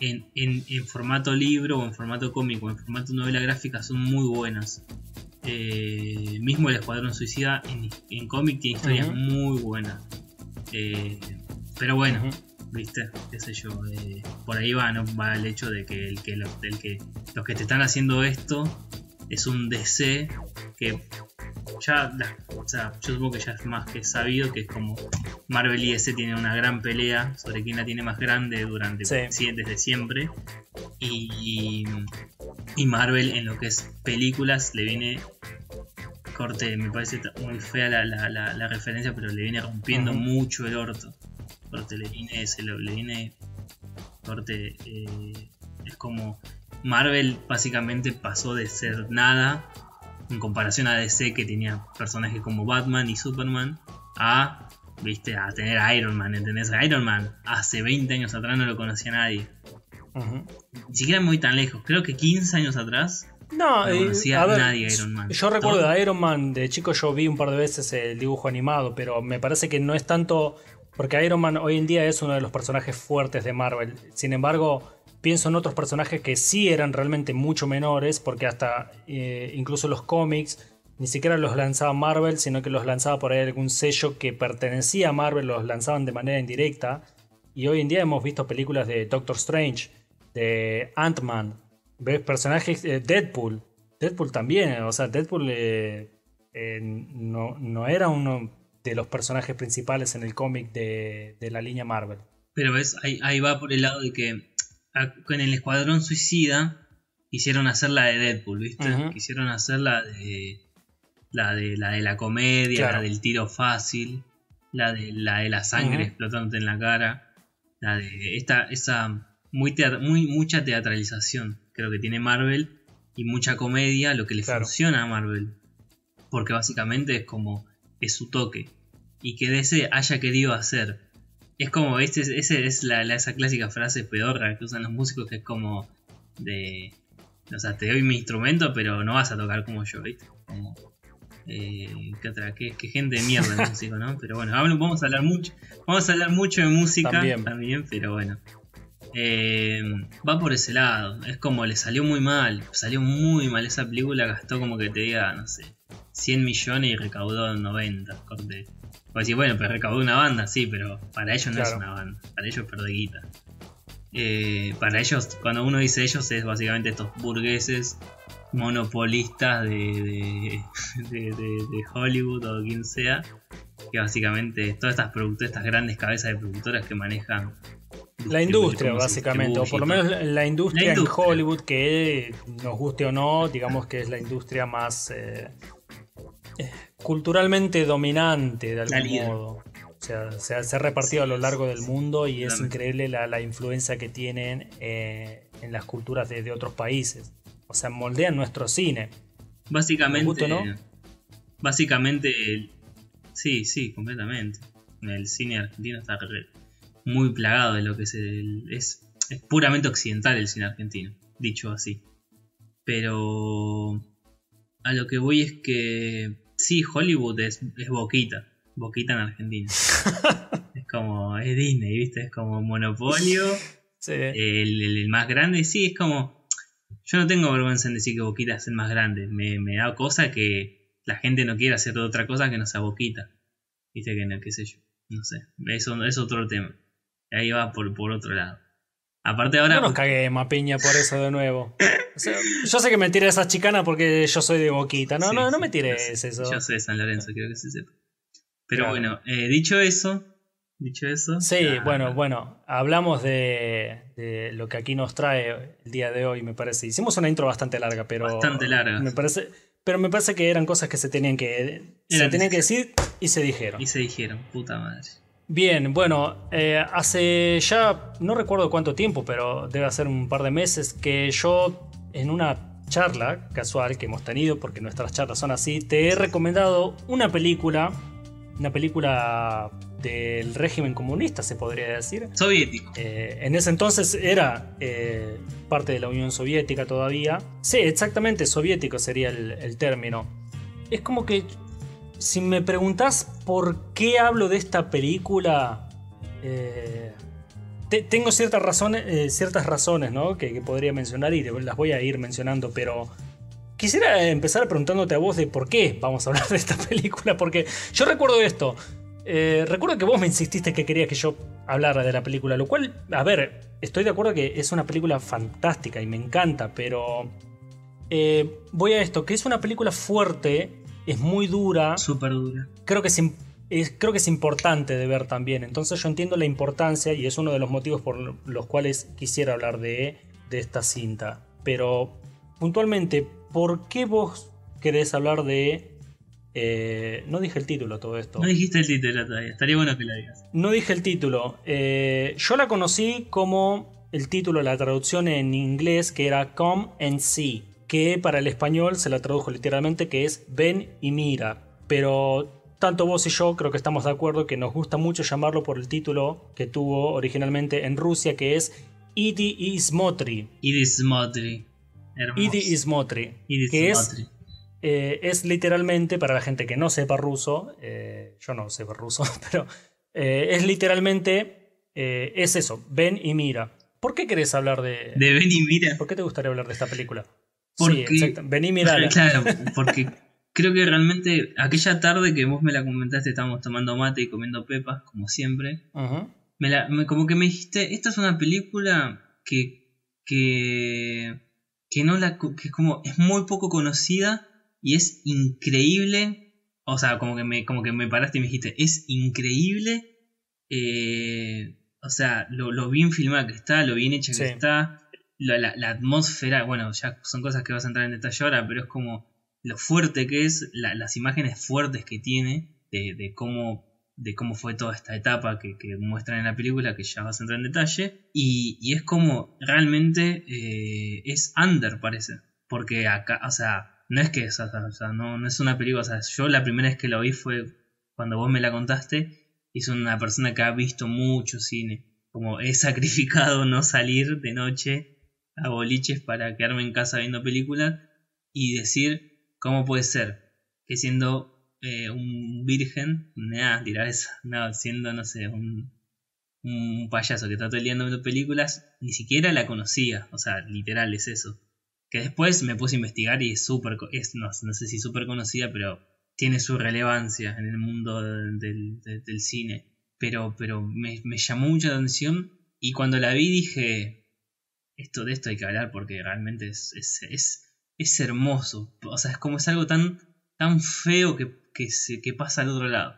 en, en, en formato libro o en formato cómico, en formato novela gráfica son muy buenas. Eh, mismo el Escuadrón Suicida en, en cómic tiene historias muy buenas. Eh, pero bueno, viste, qué sé yo, eh, por ahí va, ¿no? va el hecho de que, el que, los, el que los que te están haciendo esto es un DC que ya, la- o sea, yo supongo que ya es más que sabido que es como Marvel y DC tienen una gran pelea sobre quién la tiene más grande durante Sí. desde siempre y, y Marvel en lo que es películas le viene corte, me parece muy fea la, la- la- la referencia, pero le viene rompiendo mucho el orto. Corte, le viene, se lo- le viene corte, eh, es como Marvel básicamente pasó de ser nada en comparación a DC que tenía personajes como Batman y Superman a viste a tener a Iron Man, ¿entendés? A Iron Man hace 20 años atrás no lo conocía nadie. Ujú. Ni siquiera muy tan lejos, creo que 15 años atrás No, No conocía a ver, nadie Iron Man. Yo recuerdo Todo. de Iron Man, de chico yo vi un par de veces el dibujo animado, pero me parece que no es tanto. Porque Iron Man hoy en día es uno de los personajes fuertes de Marvel. Sin embargo, pienso en otros personajes que sí eran realmente mucho menores, porque hasta eh, incluso los cómics ni siquiera los lanzaba Marvel, sino que los lanzaba por ahí algún sello que pertenecía a Marvel, los lanzaban de manera indirecta. Y hoy en día hemos visto películas de Doctor Strange, de Ant-Man, ves personajes eh, Deadpool. Deadpool también, o sea, Deadpool eh, eh, no, no era uno de los personajes principales en el cómic de, de la línea Marvel. Pero ves, ahí, ahí va por el lado de que con el Escuadrón Suicida quisieron hacer la de Deadpool, ¿viste? Ujú. Quisieron hacer la de la de la de la comedia, Claro. la del tiro fácil, la de la de la sangre Ujú. explotándote en la cara, la de esta esa muy mucha teatralización, creo que tiene Marvel y mucha comedia, lo que le Claro. funciona a Marvel. Porque básicamente es como es su toque y que DC haya querido hacer es como, este, ese es la, la- esa clásica frase pedorra que usan los músicos que es como de... O sea, te doy mi instrumento, pero no vas a tocar como yo, ¿viste? Como... Eh, ¿Qué otra? ¿Qué, qué gente de mierda el músico, ¿no? Pero bueno, vamos a hablar mucho, vamos a hablar mucho de música También. también, pero bueno. Eh, va por ese lado. Es como le salió muy mal. Salió muy mal esa película. Gastó como que te diga, no sé, 100 millones y recaudó 90. Corte. Sí, bueno, pero recaudó una banda, sí, pero para ellos no es una banda. Para ellos es guita. Eh, para ellos, cuando uno dice ellos, es básicamente estos burgueses monopolistas de, de, [laughs] de- de- de Hollywood o quien sea. Que básicamente todas estas productoras, estas grandes cabezas de productoras que manejan La industria, básicamente, o por lo menos la industria, en Hollywood, que nos guste o no, digamos que es la industria más eh, eh, culturalmente dominante de algún modo. O sea, se ha, repartido a lo largo del mundo y es increíble la, influencia que tienen eh, en las culturas de, otros países. O sea, moldean nuestro cine. Básicamente, ¿no? básicamente, sí, sí, completamente. El cine argentino está muy plagado de lo que es el, es, es puramente occidental el cine argentino, dicho así. Pero a lo que voy es que sí, Hollywood es, es boquita, boquita en Argentina. [laughs] es como, es Disney, ¿viste? Es como Monopolio, el, más grande, sí, es como, yo no tengo vergüenza en decir que Boquita es el más grande, me, me da cosa que la gente no quiera hacer otra cosa que no sea Boquita, ¿viste? Que no, qué sé yo, no sé, eso es otro tema, ahí va por, por otro lado. Aparte ahora. No nos cagué mapiña por eso de nuevo. [laughs] yo sé que me tiré esa chicana porque yo soy de boquita. No, no, no me tires eso. Yo soy de San Lorenzo, quiero que se sepa. Pero bueno, eh, dicho eso. Dicho eso. Sí, bueno, bueno. Hablamos de, lo que aquí nos trae el día de hoy, me parece. Hicimos una intro bastante larga, pero. Bastante larga. Me parece. Pero me parece que eran cosas que se tenían que. se tenían que decir y se dijeron. Y se dijeron, puta madre. Bien, bueno, eh, hace ya no recuerdo cuánto tiempo, pero debe ser un par de meses que yo en una charla casual que hemos tenido, porque nuestras charlas son así, te he recomendado una película, una película del régimen comunista, se podría decir. Soviético. Eh, en ese entonces era eh, parte de la Unión Soviética todavía. Sí, exactamente, soviético sería el término. Es como que si me preguntas por qué hablo de esta película, eh, tengo ciertas razones, eh, ciertas razones ¿no? que, podría mencionar y las voy a ir mencionando, pero quisiera empezar preguntándote a vos de por qué vamos a hablar de esta [laughs] película, porque yo recuerdo esto. Eh, recuerdo que vos me insististe que querías que yo hablara de la película, lo cual, a ver, estoy de acuerdo que es una película fantástica y me encanta, pero voy a esto, que es una película fuerte es muy dura. Súper dura. Creo que es, creo que es importante de ver también. Entonces yo entiendo la importancia y es uno de los motivos por los cuales quisiera hablar de, de esta cinta. Pero puntualmente, ¿por qué vos querés hablar de... Eh, no dije el título todo esto. No dijiste el título todavía, estaría bueno que la digas. No dije el título. Eh, yo la conocí como el título, la traducción en inglés, que era Come and See que para el español se la tradujo literalmente que es ven y mira, pero tanto vos y yo creo que estamos de acuerdo que nos gusta mucho llamarlo por el título que tuvo originalmente en Rusia, que es Idi Ismotri. Idi Ismotri. Idi Ismotri. que es, eh, es literalmente, para la gente que no sepa ruso, eh, yo no sé ruso, [laughs] pero eh, es literalmente, es eso, ven y mira. ¿Por qué querés hablar de... De ven y mira. ¿Por qué te gustaría hablar de esta película? Porque, sí, exacto. Vení mirar. [laughs] Claro, porque creo que realmente aquella tarde que vos me la comentaste, estábamos tomando mate y comiendo pepas, como siempre. me la, como que me dijiste, esta es una película que, que, que no la, que como es muy poco conocida y es increíble. O sea, como que me, como que me paraste y me dijiste, es increíble. Eh, o sea, lo, lo, bien filmada que está, lo bien hecha que está la, atmósfera, bueno, ya son cosas que vas a entrar en detalle ahora, pero es como lo fuerte que es, las imágenes fuertes que tiene de, cómo, de cómo fue toda esta etapa que, muestran en la película, que ya vas a entrar en detalle, y, es como realmente eh, es under, parece, porque acá, o sea, no es que, o sea, no, no es una película, o sea, yo la primera vez que lo vi fue cuando vos me la contaste, y soy una persona que ha visto mucho cine, como he sacrificado no salir de noche a boliches para quedarme en casa viendo películas y decir cómo puede ser que siendo eh, un virgen, nada, tirar eso, no, siendo, no sé, un, un payaso que está todo el día viendo películas, ni siquiera la conocía, o sea, literal es eso. Que después me puse a investigar y es súper, es, no, no, sé si súper conocida, pero tiene su relevancia en el mundo del, del, cine. Pero, pero me, me llamó mucha atención y cuando la vi dije, esto de esto hay que hablar porque realmente es, es, es, hermoso. O sea, es como es algo tan, tan feo que, que, se, que pasa al otro lado.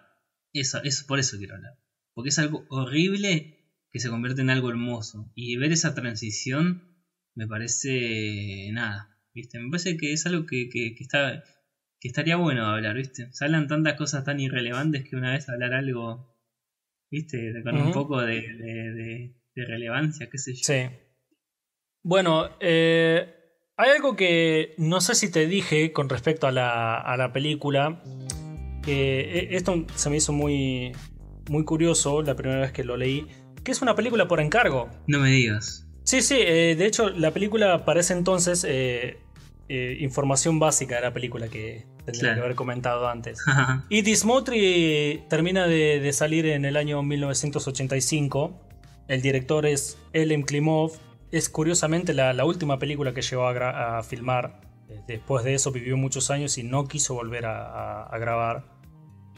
Eso, eso, por eso quiero hablar. Porque es algo horrible que se convierte en algo hermoso. Y ver esa transición me parece nada, ¿viste? Me parece que es algo que, que, está, que estaría bueno hablar, ¿viste? Se hablan tantas cosas tan irrelevantes que una vez hablar algo, ¿viste? Con un poco de, de, relevancia, qué sé yo. Sí. Bueno, eh, hay algo que no sé si te dije con respecto a la, a la película. Que eh, esto se me hizo muy, muy curioso la primera vez que lo leí. Que es una película por encargo. No me digas. Sí, sí, eh, de hecho la película parece entonces eh, información básica de la película que tendría que haber comentado antes. [laughs] y Dismotri termina de, salir en el año 1985. El director es Elem Klimov. Es curiosamente la, última película que llegó a, filmar. Después de eso vivió muchos años y no quiso volver a, grabar.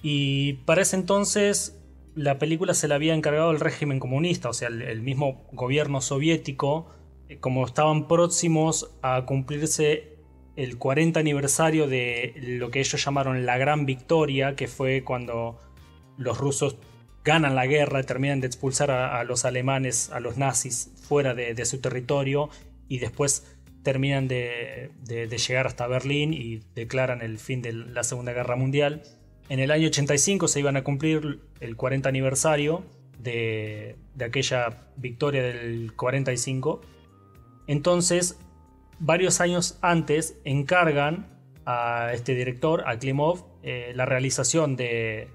Y para ese entonces la película se la había encargado el régimen comunista, o sea, el, mismo gobierno soviético, eh, como estaban próximos a cumplirse el 40 aniversario de lo que ellos llamaron la Gran Victoria, que fue cuando los rusos ganan la guerra terminan de expulsar a, los alemanes, a los nazis, fuera de, su territorio y después terminan de, llegar hasta Berlín y declaran el fin de la Segunda Guerra Mundial. En el año 85 se iban a cumplir el 40 aniversario de, aquella victoria del 45. Entonces, varios años antes encargan a este director, a Klimov, eh, la realización de,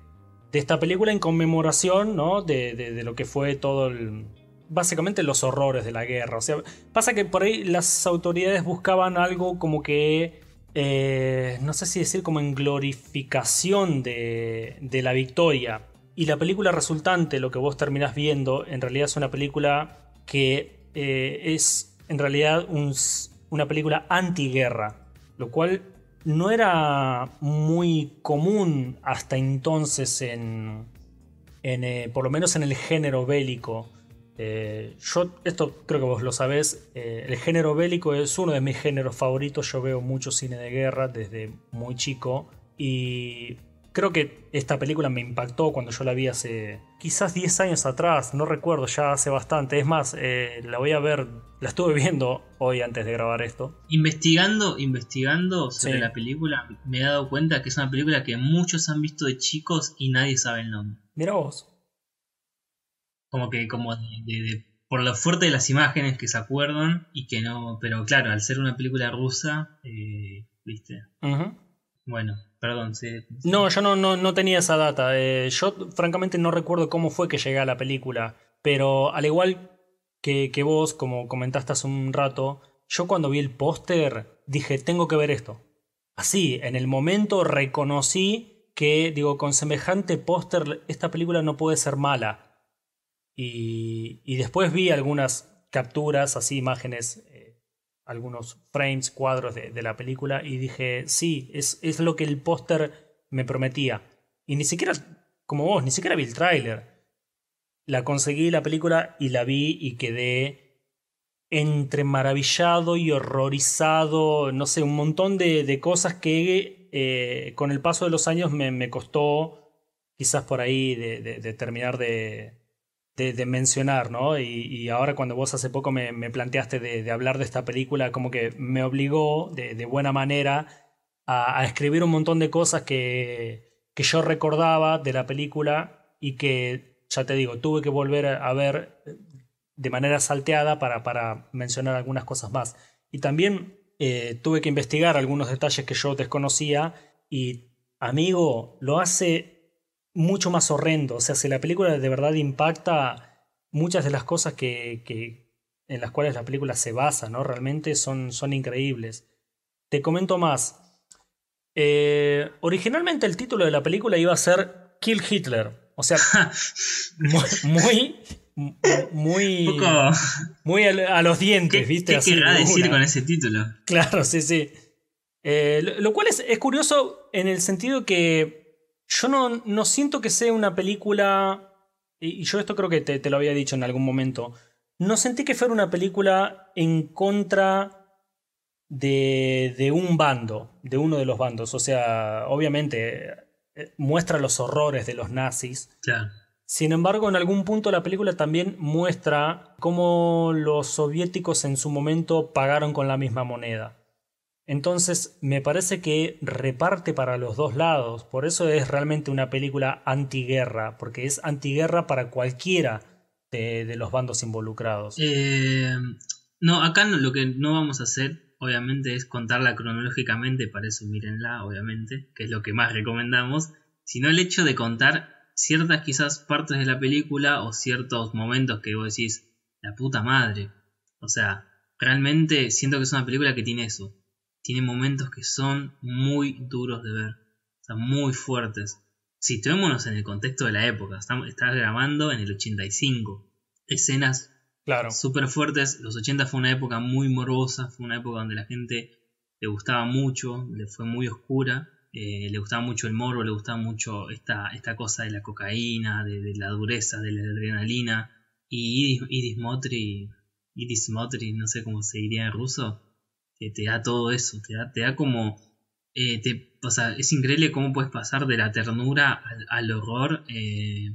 esta película en conmemoración ¿no? de, lo que fue todo el... Básicamente los horrores de la guerra. O sea, pasa que por ahí las autoridades buscaban algo como que eh, no sé si decir como en glorificación de, la victoria. Y la película resultante, lo que vos terminás viendo, en realidad es una película que eh, es en realidad una película antiguerra, lo cual no era muy común hasta entonces en, eh, por lo menos en el género bélico. Eh, yo, esto creo que vos lo sabés, eh, el género bélico es uno de mis géneros favoritos, yo veo mucho cine de guerra desde muy chico y creo que esta película me impactó cuando yo la vi hace quizás 10 años atrás, no recuerdo, ya hace bastante, es más, eh, la voy a ver, la estuve viendo hoy antes de grabar esto. Investigando, investigando sobre la película, me he dado cuenta que es una película que muchos han visto de chicos y nadie sabe el nombre. Mira vos como que como de, por lo fuerte de las imágenes que se acuerdan y que no, pero claro, al ser una película rusa, eh, viste. Bueno, perdón. No, yo no, no, tenía esa data. Eh, yo francamente no recuerdo cómo fue que llegué a la película, pero al igual que, que vos, como comentaste hace un rato, yo cuando vi el póster dije, tengo que ver esto. Así, en el momento reconocí que, digo, con semejante póster, esta película no puede ser mala. Y, después vi algunas capturas, así imágenes, algunos frames, cuadros de, la película y dije, sí, es, es lo que el póster me prometía. Y ni siquiera, como vos, ni siquiera vi el tráiler. La conseguí la película y la vi y quedé entre maravillado y horrorizado, no sé, un montón de, cosas que eh, con el paso de los años me, costó quizás por ahí de terminar de, de, mencionar, ¿no? Y, ahora cuando vos hace poco me, planteaste de, hablar de esta película, como que me obligó de, buena manera a, escribir un montón de cosas que, que yo recordaba de la película y que, ya te digo, tuve que volver a, ver de manera salteada para, para, mencionar algunas cosas más. Y también eh, tuve que investigar algunos detalles que yo desconocía y, amigo, lo hace mucho más horrendo. O sea, si la película de verdad impacta, muchas de las cosas que, en las cuales la película se basa, ¿no? Realmente son, son increíbles. Te comento más. Eh, originalmente el título de la película iba a ser Kill Hitler. O sea, [laughs] muy, muy, muy a, los dientes, ¿viste? ¿Qué querrá decir con ese título? Claro, sí, sí. Eh, lo, cual es, es curioso en el sentido que yo no, no siento que sea una película, y yo esto creo que te, lo había dicho en algún momento, no sentí que fuera una película en contra de, de un bando, de uno de los bandos. O sea, obviamente eh, muestra los horrores de los nazis. Sin embargo, en algún punto la película también muestra cómo los soviéticos en su momento pagaron con la misma moneda. Entonces, me parece que reparte para los dos lados. Por eso es realmente una película antiguerra, porque es antiguerra para cualquiera de, los bandos involucrados. Eh, no, acá lo que no vamos a hacer, obviamente, es contarla cronológicamente, para eso mírenla, obviamente, que es lo que más recomendamos, sino el hecho de contar ciertas quizás partes de la película o ciertos momentos que vos decís, la puta madre. O sea, realmente siento que es una película que tiene eso. Tiene momentos que son muy duros de ver. Sea, muy fuertes. Situémonos en el contexto de la época. Estamos, estás grabando en el 85. Escenas claro. súper fuertes. Los 80 fue una época muy morbosa. Fue una época donde la gente le gustaba mucho. Le fue muy oscura. Eh, le gustaba mucho el morbo, le gustaba mucho esta, esta cosa de la cocaína, de, la dureza, de la adrenalina. Y Motri, Idis Motri, no sé cómo se diría en ruso, que te da todo eso, te da, te da como... Eh, te, o sea, es increíble cómo puedes pasar de la ternura al, horror eh,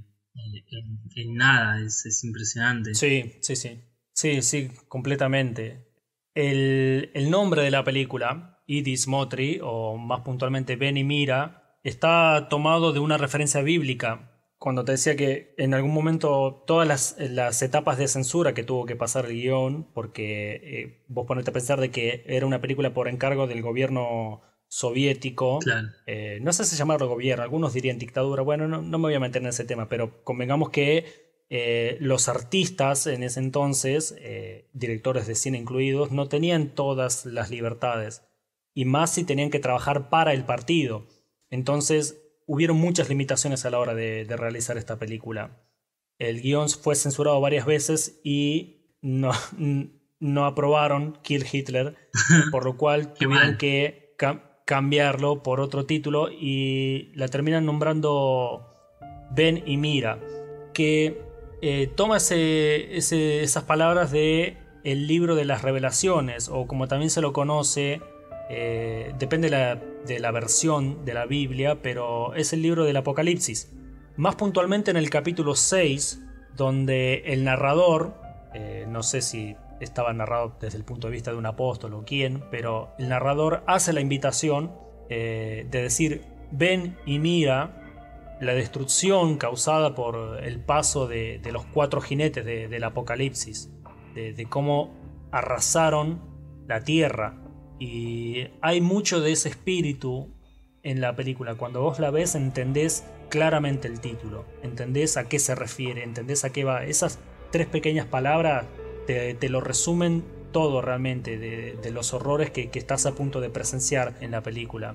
en, nada, es, es, impresionante. Sí, sí, sí. Sí, sí, completamente. El, el nombre de la película, Idis Motri, o más puntualmente Ben y Mira, está tomado de una referencia bíblica. Cuando te decía que en algún momento todas las, etapas de censura que tuvo que pasar el guion, porque eh, vos ponete a pensar de que era una película por encargo del gobierno soviético, eh, no sé si llamarlo gobierno, algunos dirían dictadura, bueno, no, no, me voy a meter en ese tema, pero convengamos que eh, los artistas en ese entonces, directores de cine incluidos, no tenían todas las libertades y más si tenían que trabajar para el partido. Entonces hubieron muchas limitaciones a la hora de, realizar esta película. El guion fue censurado varias veces y no, [laughs] no aprobaron Kill Hitler, [laughs] por lo cual tuvieron que cambiarlo por otro título y la terminan nombrando Ben y Mira, que eh, toma esas palabras de el libro de las revelaciones, o como también se lo conoce eh, depende de la, versión de la Biblia, pero es el libro del Apocalipsis. Más puntualmente en el capítulo 6, donde el narrador, eh, no sé si estaba narrado desde el punto de vista de un apóstol o quién, pero el narrador hace la invitación eh, de decir, ven y mira la destrucción causada por el paso de, los cuatro jinetes del Apocalipsis, de cómo arrasaron la tierra y hay mucho de ese espíritu en la película. Cuando vos la ves entendés claramente el título, entendés a qué se refiere, entendés a qué va. Esas tres pequeñas palabras te, lo resumen todo realmente de, los horrores que, que, estás a punto de presenciar en la película.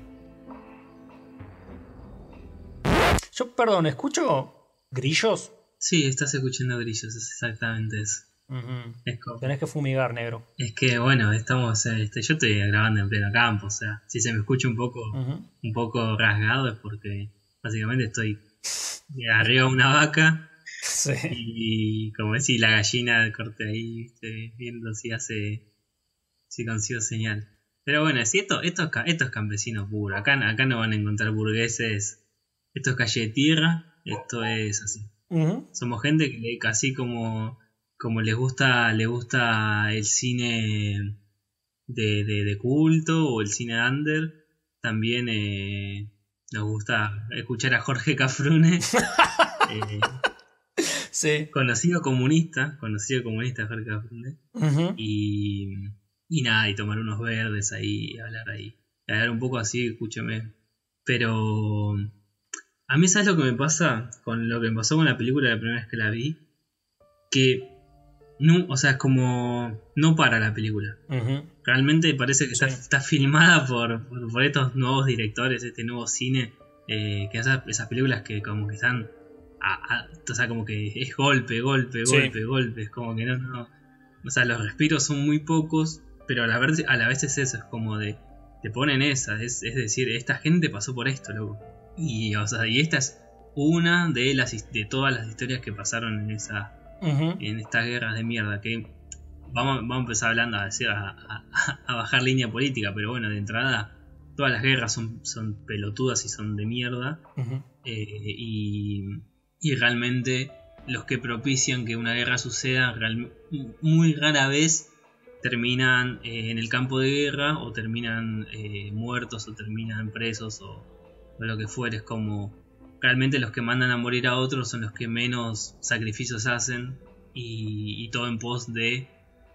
Yo, perdón, ¿escucho grillos? Sí, estás escuchando grillos, es exactamente eso. Tenés que fumigar, negro. Es que bueno, estamos, este, yo estoy grabando en pleno campo, o sea, si se me escucha un poco, un poco rasgado es porque básicamente estoy [laughs] arriba de una vaca y como decís la gallina corte ahí, viendo si hace, si consigo señal. Pero bueno, si esto, estos, estos campesinos puros, acá, acá no van a encontrar burgueses, esto es calle de tierra, esto es así. Somos gente que casi como como les gusta, le gusta el cine de, de, culto o el cine under, también eh, nos gusta escuchar a Jorge Cafrune. [laughs] Eh, sí. Conocido comunista, conocido comunista Jorge Cafrune. y, y nada, y tomar unos verdes ahí, y hablar ahí. Hablar un poco así, escúcheme. Pero a mí, ¿sabes lo que me pasa con lo que me pasó con la película la primera vez que la vi? Que no, o sea, como. No para la película. Realmente parece que está, filmada por, por, estos nuevos directores, este nuevo cine. Eh, que esas, esas películas que como que están. o sea, como que es golpe, golpe, golpe, golpe. Es como que no, no. O sea, los respiros son muy pocos, pero a la vez, a la vez es eso, es como de. Te ponen esa, es, es decir, esta gente pasó por esto, loco. Y, o sea, y esta es una de, las, de todas las historias que pasaron en esa en estas guerras de mierda. Que vamos, vamos a empezar hablando a, decir, a, bajar línea política, pero bueno, de entrada, todas las guerras son, son pelotudas y son de mierda. Eh, y, y realmente los que propician que una guerra suceda muy rara vez terminan eh, en el campo de guerra o terminan eh, muertos o terminan presos o, lo que fuere. Es como realmente los que mandan a morir a otros son los que menos sacrificios hacen y, todo en pos de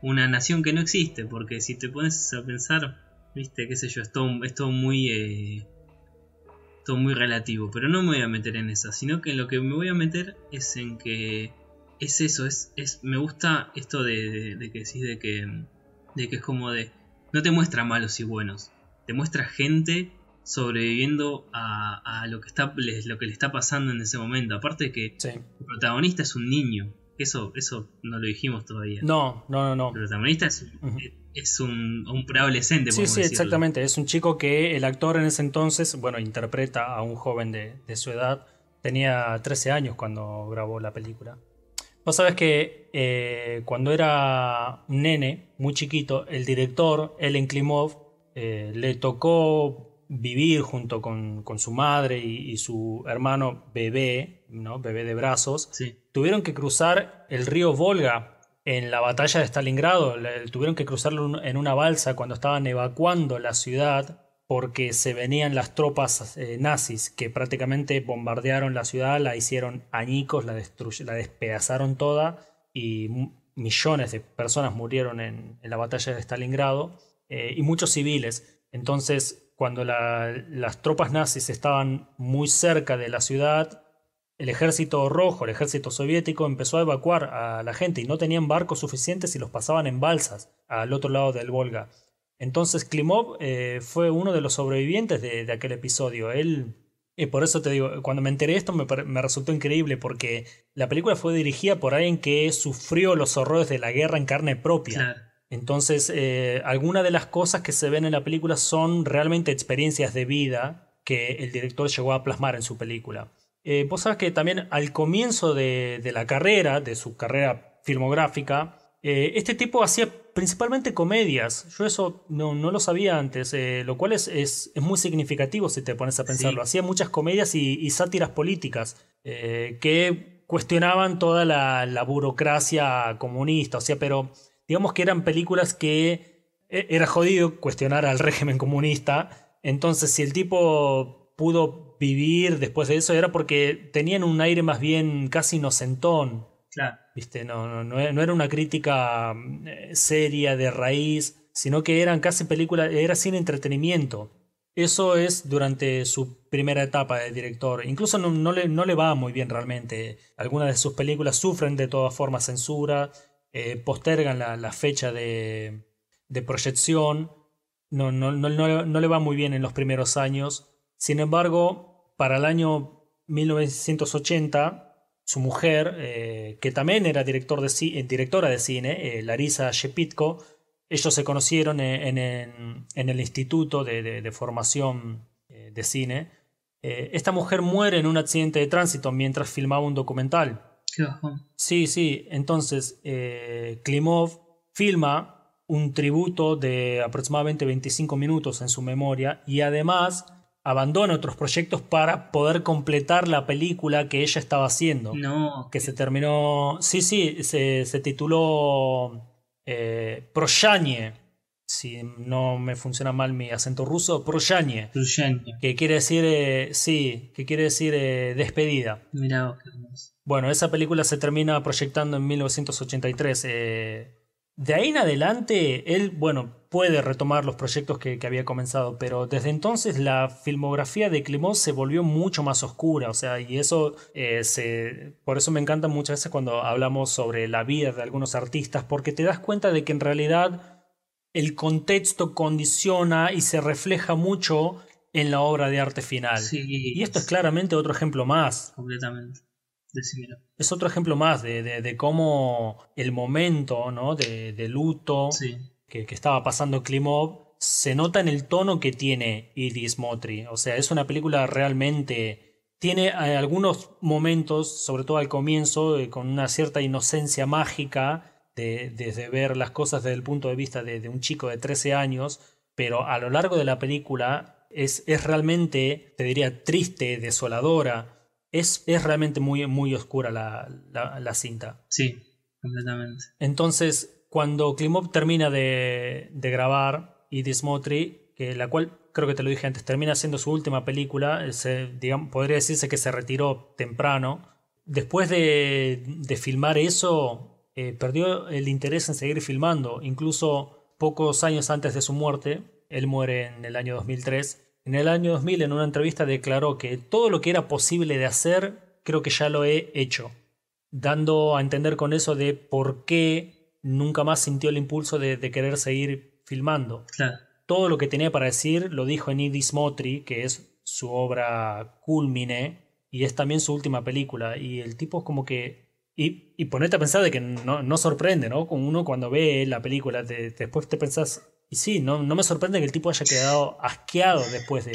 una nación que no existe. Porque si te pones a pensar, viste, qué sé yo, es todo, muy... Eh, todo muy relativo, pero no me voy a meter en eso, sino que en lo que me voy a meter es en que es eso, es, es me gusta esto de, de que decís de que de que es como de, no te muestra malos y buenos, te muestra gente sobreviviendo a, lo, que está, lo que le está pasando en ese momento. Aparte de que el protagonista es un niño, eso, eso no lo dijimos todavía. No, no, no, no. El protagonista es, es un, un preadolescente. Sí, sí, exactamente. Es un chico que el actor en ese entonces, bueno, interpreta a un joven de, de su edad. Tenía 13 años cuando grabó la película. Vos sabés que eh, cuando era un nene, muy chiquito, el director, Ellen Klimov, eh, le tocó vivir junto con, su madre y, su hermano bebé, ¿no? bebé de brazos. Tuvieron que cruzar el río Volga en la batalla de Stalingrado. tuvieron que cruzarlo en una balsa cuando estaban evacuando la ciudad porque se venían las tropas eh, nazis que prácticamente bombardearon la ciudad, la hicieron añicos, la, la despedazaron toda y millones de personas murieron en, la batalla de Stalingrado eh, y muchos civiles. Entonces, cuando las tropas nazis estaban muy cerca de la ciudad, el ejército rojo, el ejército soviético, empezó a evacuar a la gente y no tenían barcos suficientes y los pasaban en balsas al otro lado del Volga. Entonces Klimov eh, fue uno de los sobrevivientes de, aquel episodio. Él, y por eso te digo, cuando me enteré de esto me, resultó increíble porque la película fue dirigida por alguien que sufrió los horrores de la guerra en carne propia. Entonces, eh, algunas de las cosas que se ven en la película son realmente experiencias de vida que el director llegó a plasmar en su película. Eh, vos sabes que también al comienzo de, de la carrera, de su carrera filmográfica, eh, este tipo hacía principalmente comedias. Yo eso no, lo sabía antes, eh, lo cual es, es, muy significativo si te pones a pensarlo. Hacía muchas comedias y, sátiras políticas eh, que cuestionaban toda la, burocracia comunista. O sea, pero digamos que eran películas que era jodido cuestionar al [laughs] régimen comunista. Entonces, si el tipo pudo vivir después de eso, era porque tenían un aire más bien casi inocentón. Claro. ¿Viste? No, no, era una crítica mm, eh, seria de raíz, sino que eran casi películas, era sin entretenimiento. Eso es durante su primera etapa de director. Incluso no, le, no le, va muy bien realmente. Algunas de sus películas sufren de todas formas censura, eh, postergan la, fecha de, proyección. No, no, no, le va muy bien en los primeros años. Sin embargo, para el año 1980 su mujer, eh, que también era eh, directora de cine, Larisa Shepitko, ellos se conocieron en, el Instituto de, Formación de Cine. esta mujer muere en un accidente de tránsito mientras filmaba un documental. Sí, sí. Entonces, Klimov filma un tributo de aproximadamente 25 minutos en su memoria y además abandona otros proyectos para poder completar la película que ella estaba haciendo. No. Que se terminó. Sí, sí, se, tituló eh, Si no me funciona mal mi acento ruso, Proyanie. Que quiere decir, eh, sí, que quiere decir eh, despedida. Mirá, Bueno, esa película se termina proyectando en 1983. Eh, de ahí en adelante, él, bueno, puede retomar los proyectos que, había comenzado, pero desde entonces la filmografía de Clemón se volvió mucho más oscura, o sea, y eso eh, se, por eso me encanta muchas veces cuando hablamos sobre la vida de algunos artistas, porque te das cuenta de que en realidad el contexto condiciona y se refleja mucho en la obra de arte final. y esto es claramente otro ejemplo más. Completamente. Es otro ejemplo más de, cómo el momento ¿no? de, luto que, estaba pasando Klimov se nota en el tono que tiene Iris Motri. O sea, es una película realmente... Tiene eh, algunos momentos, sobre todo al comienzo, eh, con una cierta inocencia mágica de, ver las cosas desde el punto de vista de, un chico de 13 años, pero a lo largo de la película es, es realmente, te diría, triste, desoladora es, es realmente muy, muy oscura la, la, cinta. Sí, completamente. Entonces, cuando Klimov termina de, de grabar y Dismotri, que la cual creo que te lo dije antes, termina siendo su última película, se, digamos, podría decirse que se retiró temprano. Después de, de filmar eso, eh, perdió el interés en seguir filmando. Incluso pocos años antes de su muerte, él muere en el año 2003, en el año 2000 en una entrevista declaró que todo lo que era posible de hacer, creo que ya lo he hecho, dando a entender con eso de por qué nunca más sintió el impulso de, querer seguir filmando. Todo lo que tenía para decir lo dijo en Idis Motri, que es su obra culmine y es también su última película. Y el tipo es como que y, y ponete a pensar de que no, no sorprende, ¿no? Uno cuando ve la película, después te pensás, y sí, no, no me sorprende que el tipo haya quedado asqueado después de,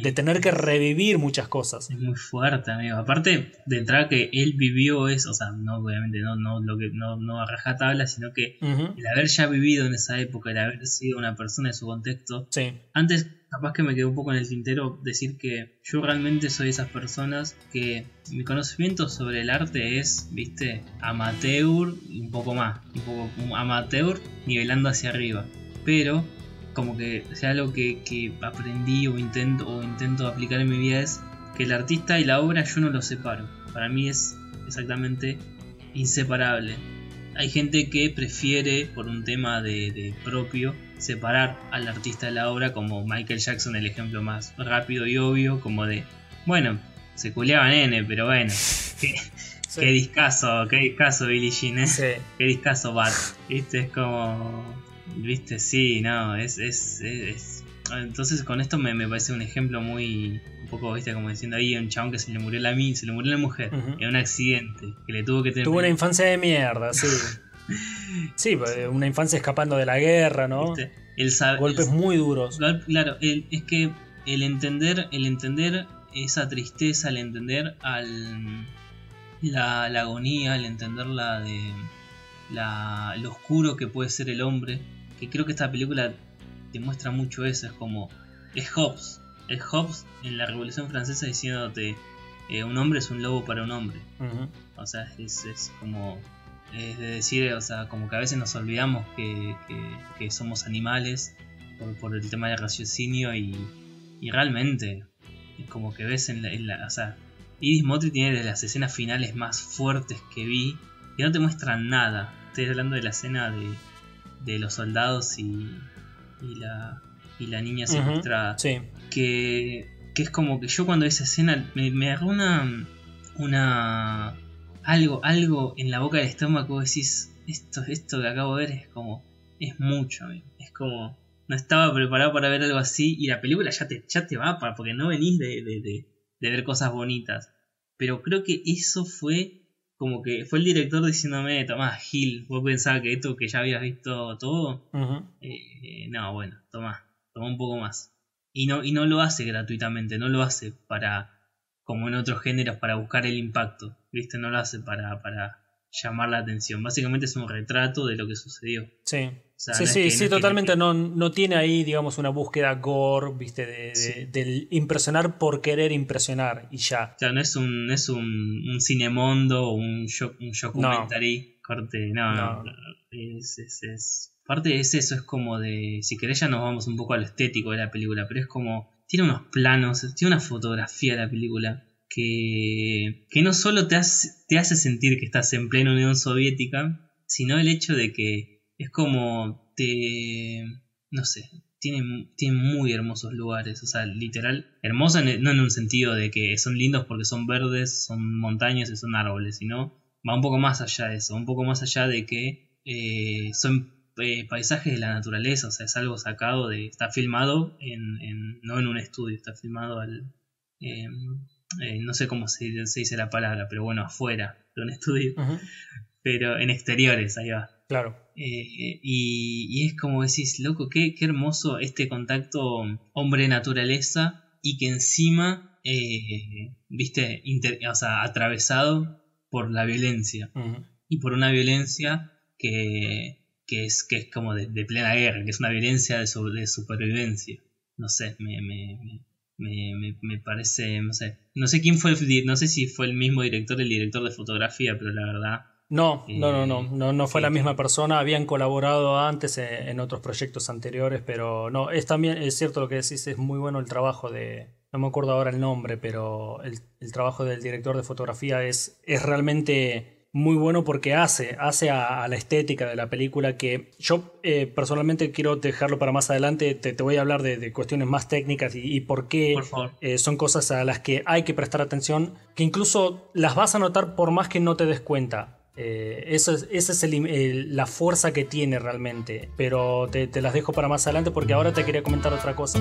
de tener que revivir muchas cosas. Es muy fuerte, amigo. Aparte de entrar que él vivió eso, o sea, no obviamente no, no, lo que, no, no a rajatabla, sino que el haber ya vivido en esa época, el haber sido una persona de su contexto. Sí. Antes, capaz que me quedó un poco en el tintero decir que yo realmente soy esas personas que mi conocimiento sobre el arte es, viste, amateur y un poco más. Un poco amateur nivelando hacia arriba pero como que sea algo que, aprendí o intento, o intento aplicar en mi vida es que el artista y la obra yo no los separo. Para mí es exactamente inseparable. Hay gente que prefiere, por un tema de, propio, separar al artista de la obra, como Michael Jackson, el ejemplo más rápido y obvio, como de, bueno, se culeaba nene, pero bueno, [laughs] qué, qué discazo, qué discaso Billie Jean, ¿eh? qué discaso Bat, ¿viste? Es como, Viste, sí, no, es, es, es, Entonces con esto me, me, parece un ejemplo muy, un poco, viste, como diciendo ahí un chabón que se le murió la se le murió la mujer, en un accidente, que le tuvo que tener... Tuvo una infancia de mierda, sí. [laughs] sí, pues, una infancia escapando de la guerra, ¿no? El Golpes muy duros. Claro, es que el entender, el entender esa tristeza, el entender al, la, la agonía, el entender la de la, lo oscuro que puede ser el hombre, que creo que esta película demuestra mucho eso, es como, es Hobbes, es Hobbes en la Revolución Francesa diciéndote, eh, un hombre es un lobo para un hombre. O sea, es, es, como, es de decir, o sea, como que a veces nos olvidamos que, que, somos animales por, por, el tema del raciocinio y, y, realmente es como que ves en la, en la o sea, Idis Motri tiene de las escenas finales más fuertes que vi, que no te muestran nada. Estoy hablando de la escena de, de los soldados y, y, la, y la niña secuestrada. que, que, es como que yo cuando esa escena me, me agarró una, una. Algo, algo en la boca del estómago, decís, esto, esto que acabo de ver es como. es mucho, es como. No estaba preparado para ver algo así y la película ya te, ya te va, porque no venís de, de, de, de ver cosas bonitas. Pero creo que eso fue como que fue el director diciéndome, Tomás, Gil, vos pensabas que esto que ya habías visto todo, eh, no, bueno, toma, toma un poco más. Y no, y no lo hace gratuitamente, no lo hace para, como en otros géneros, para buscar el impacto, ¿viste? No lo hace para, para llamar la atención. Básicamente es un retrato de lo que sucedió. Sí sí, sí, sí, totalmente. No, no tiene ahí, digamos, una búsqueda gore, viste, de, del impresionar por querer impresionar y ya. O sea, no es un, es un, un cinemondo o un, un documentary corte, no, no. Es, es, es, Aparte es eso, es como de. Si querés, ya nos vamos un poco a lo estético de la película, pero es como. Tiene unos planos, tiene una fotografía de la película que, que no solo te hace, te hace sentir que estás en plena Unión Soviética, sino el hecho de que es como te... no sé, tiene, muy hermosos lugares, o sea, literal, hermosos no en un sentido de que son lindos porque son verdes, son montañas y son árboles, sino va un poco más allá de eso, un poco más allá de que eh, son eh, paisajes de la naturaleza, o sea, es algo sacado de, está filmado en, en no en un estudio, está filmado al, em, eh, no sé cómo se, dice la palabra, pero bueno, afuera de un estudio, pero en exteriores, ahí va. Claro. Eh, y, es como decís, loco, qué, qué hermoso este contacto hombre-naturaleza y que encima, eh, viste, o sea, atravesado por la violencia. Y por una violencia que, que, es, que es como de, plena guerra, que es una violencia de, de supervivencia. No sé, me, me, me, me, parece, no sé, no sé quién fue, el, no sé si fue el mismo director, el director de fotografía, pero la verdad... No, no, no, no, no, no fue la misma persona, habían colaborado antes en, otros proyectos anteriores, pero no, es también, es cierto lo que decís, es muy bueno el trabajo de, no me acuerdo ahora el nombre, pero el, el trabajo del director de fotografía es, es realmente muy bueno porque hace, hace a, la estética de la película que yo eh, personalmente quiero dejarlo para más adelante, te, voy a hablar de, cuestiones más técnicas y, por qué eh, son cosas a las que hay que prestar atención, que incluso las vas a notar por más que no te des cuenta. Eh, esa es, la fuerza que tiene realmente, pero te las dejo para más adelante porque ahora te quería comentar otra cosa.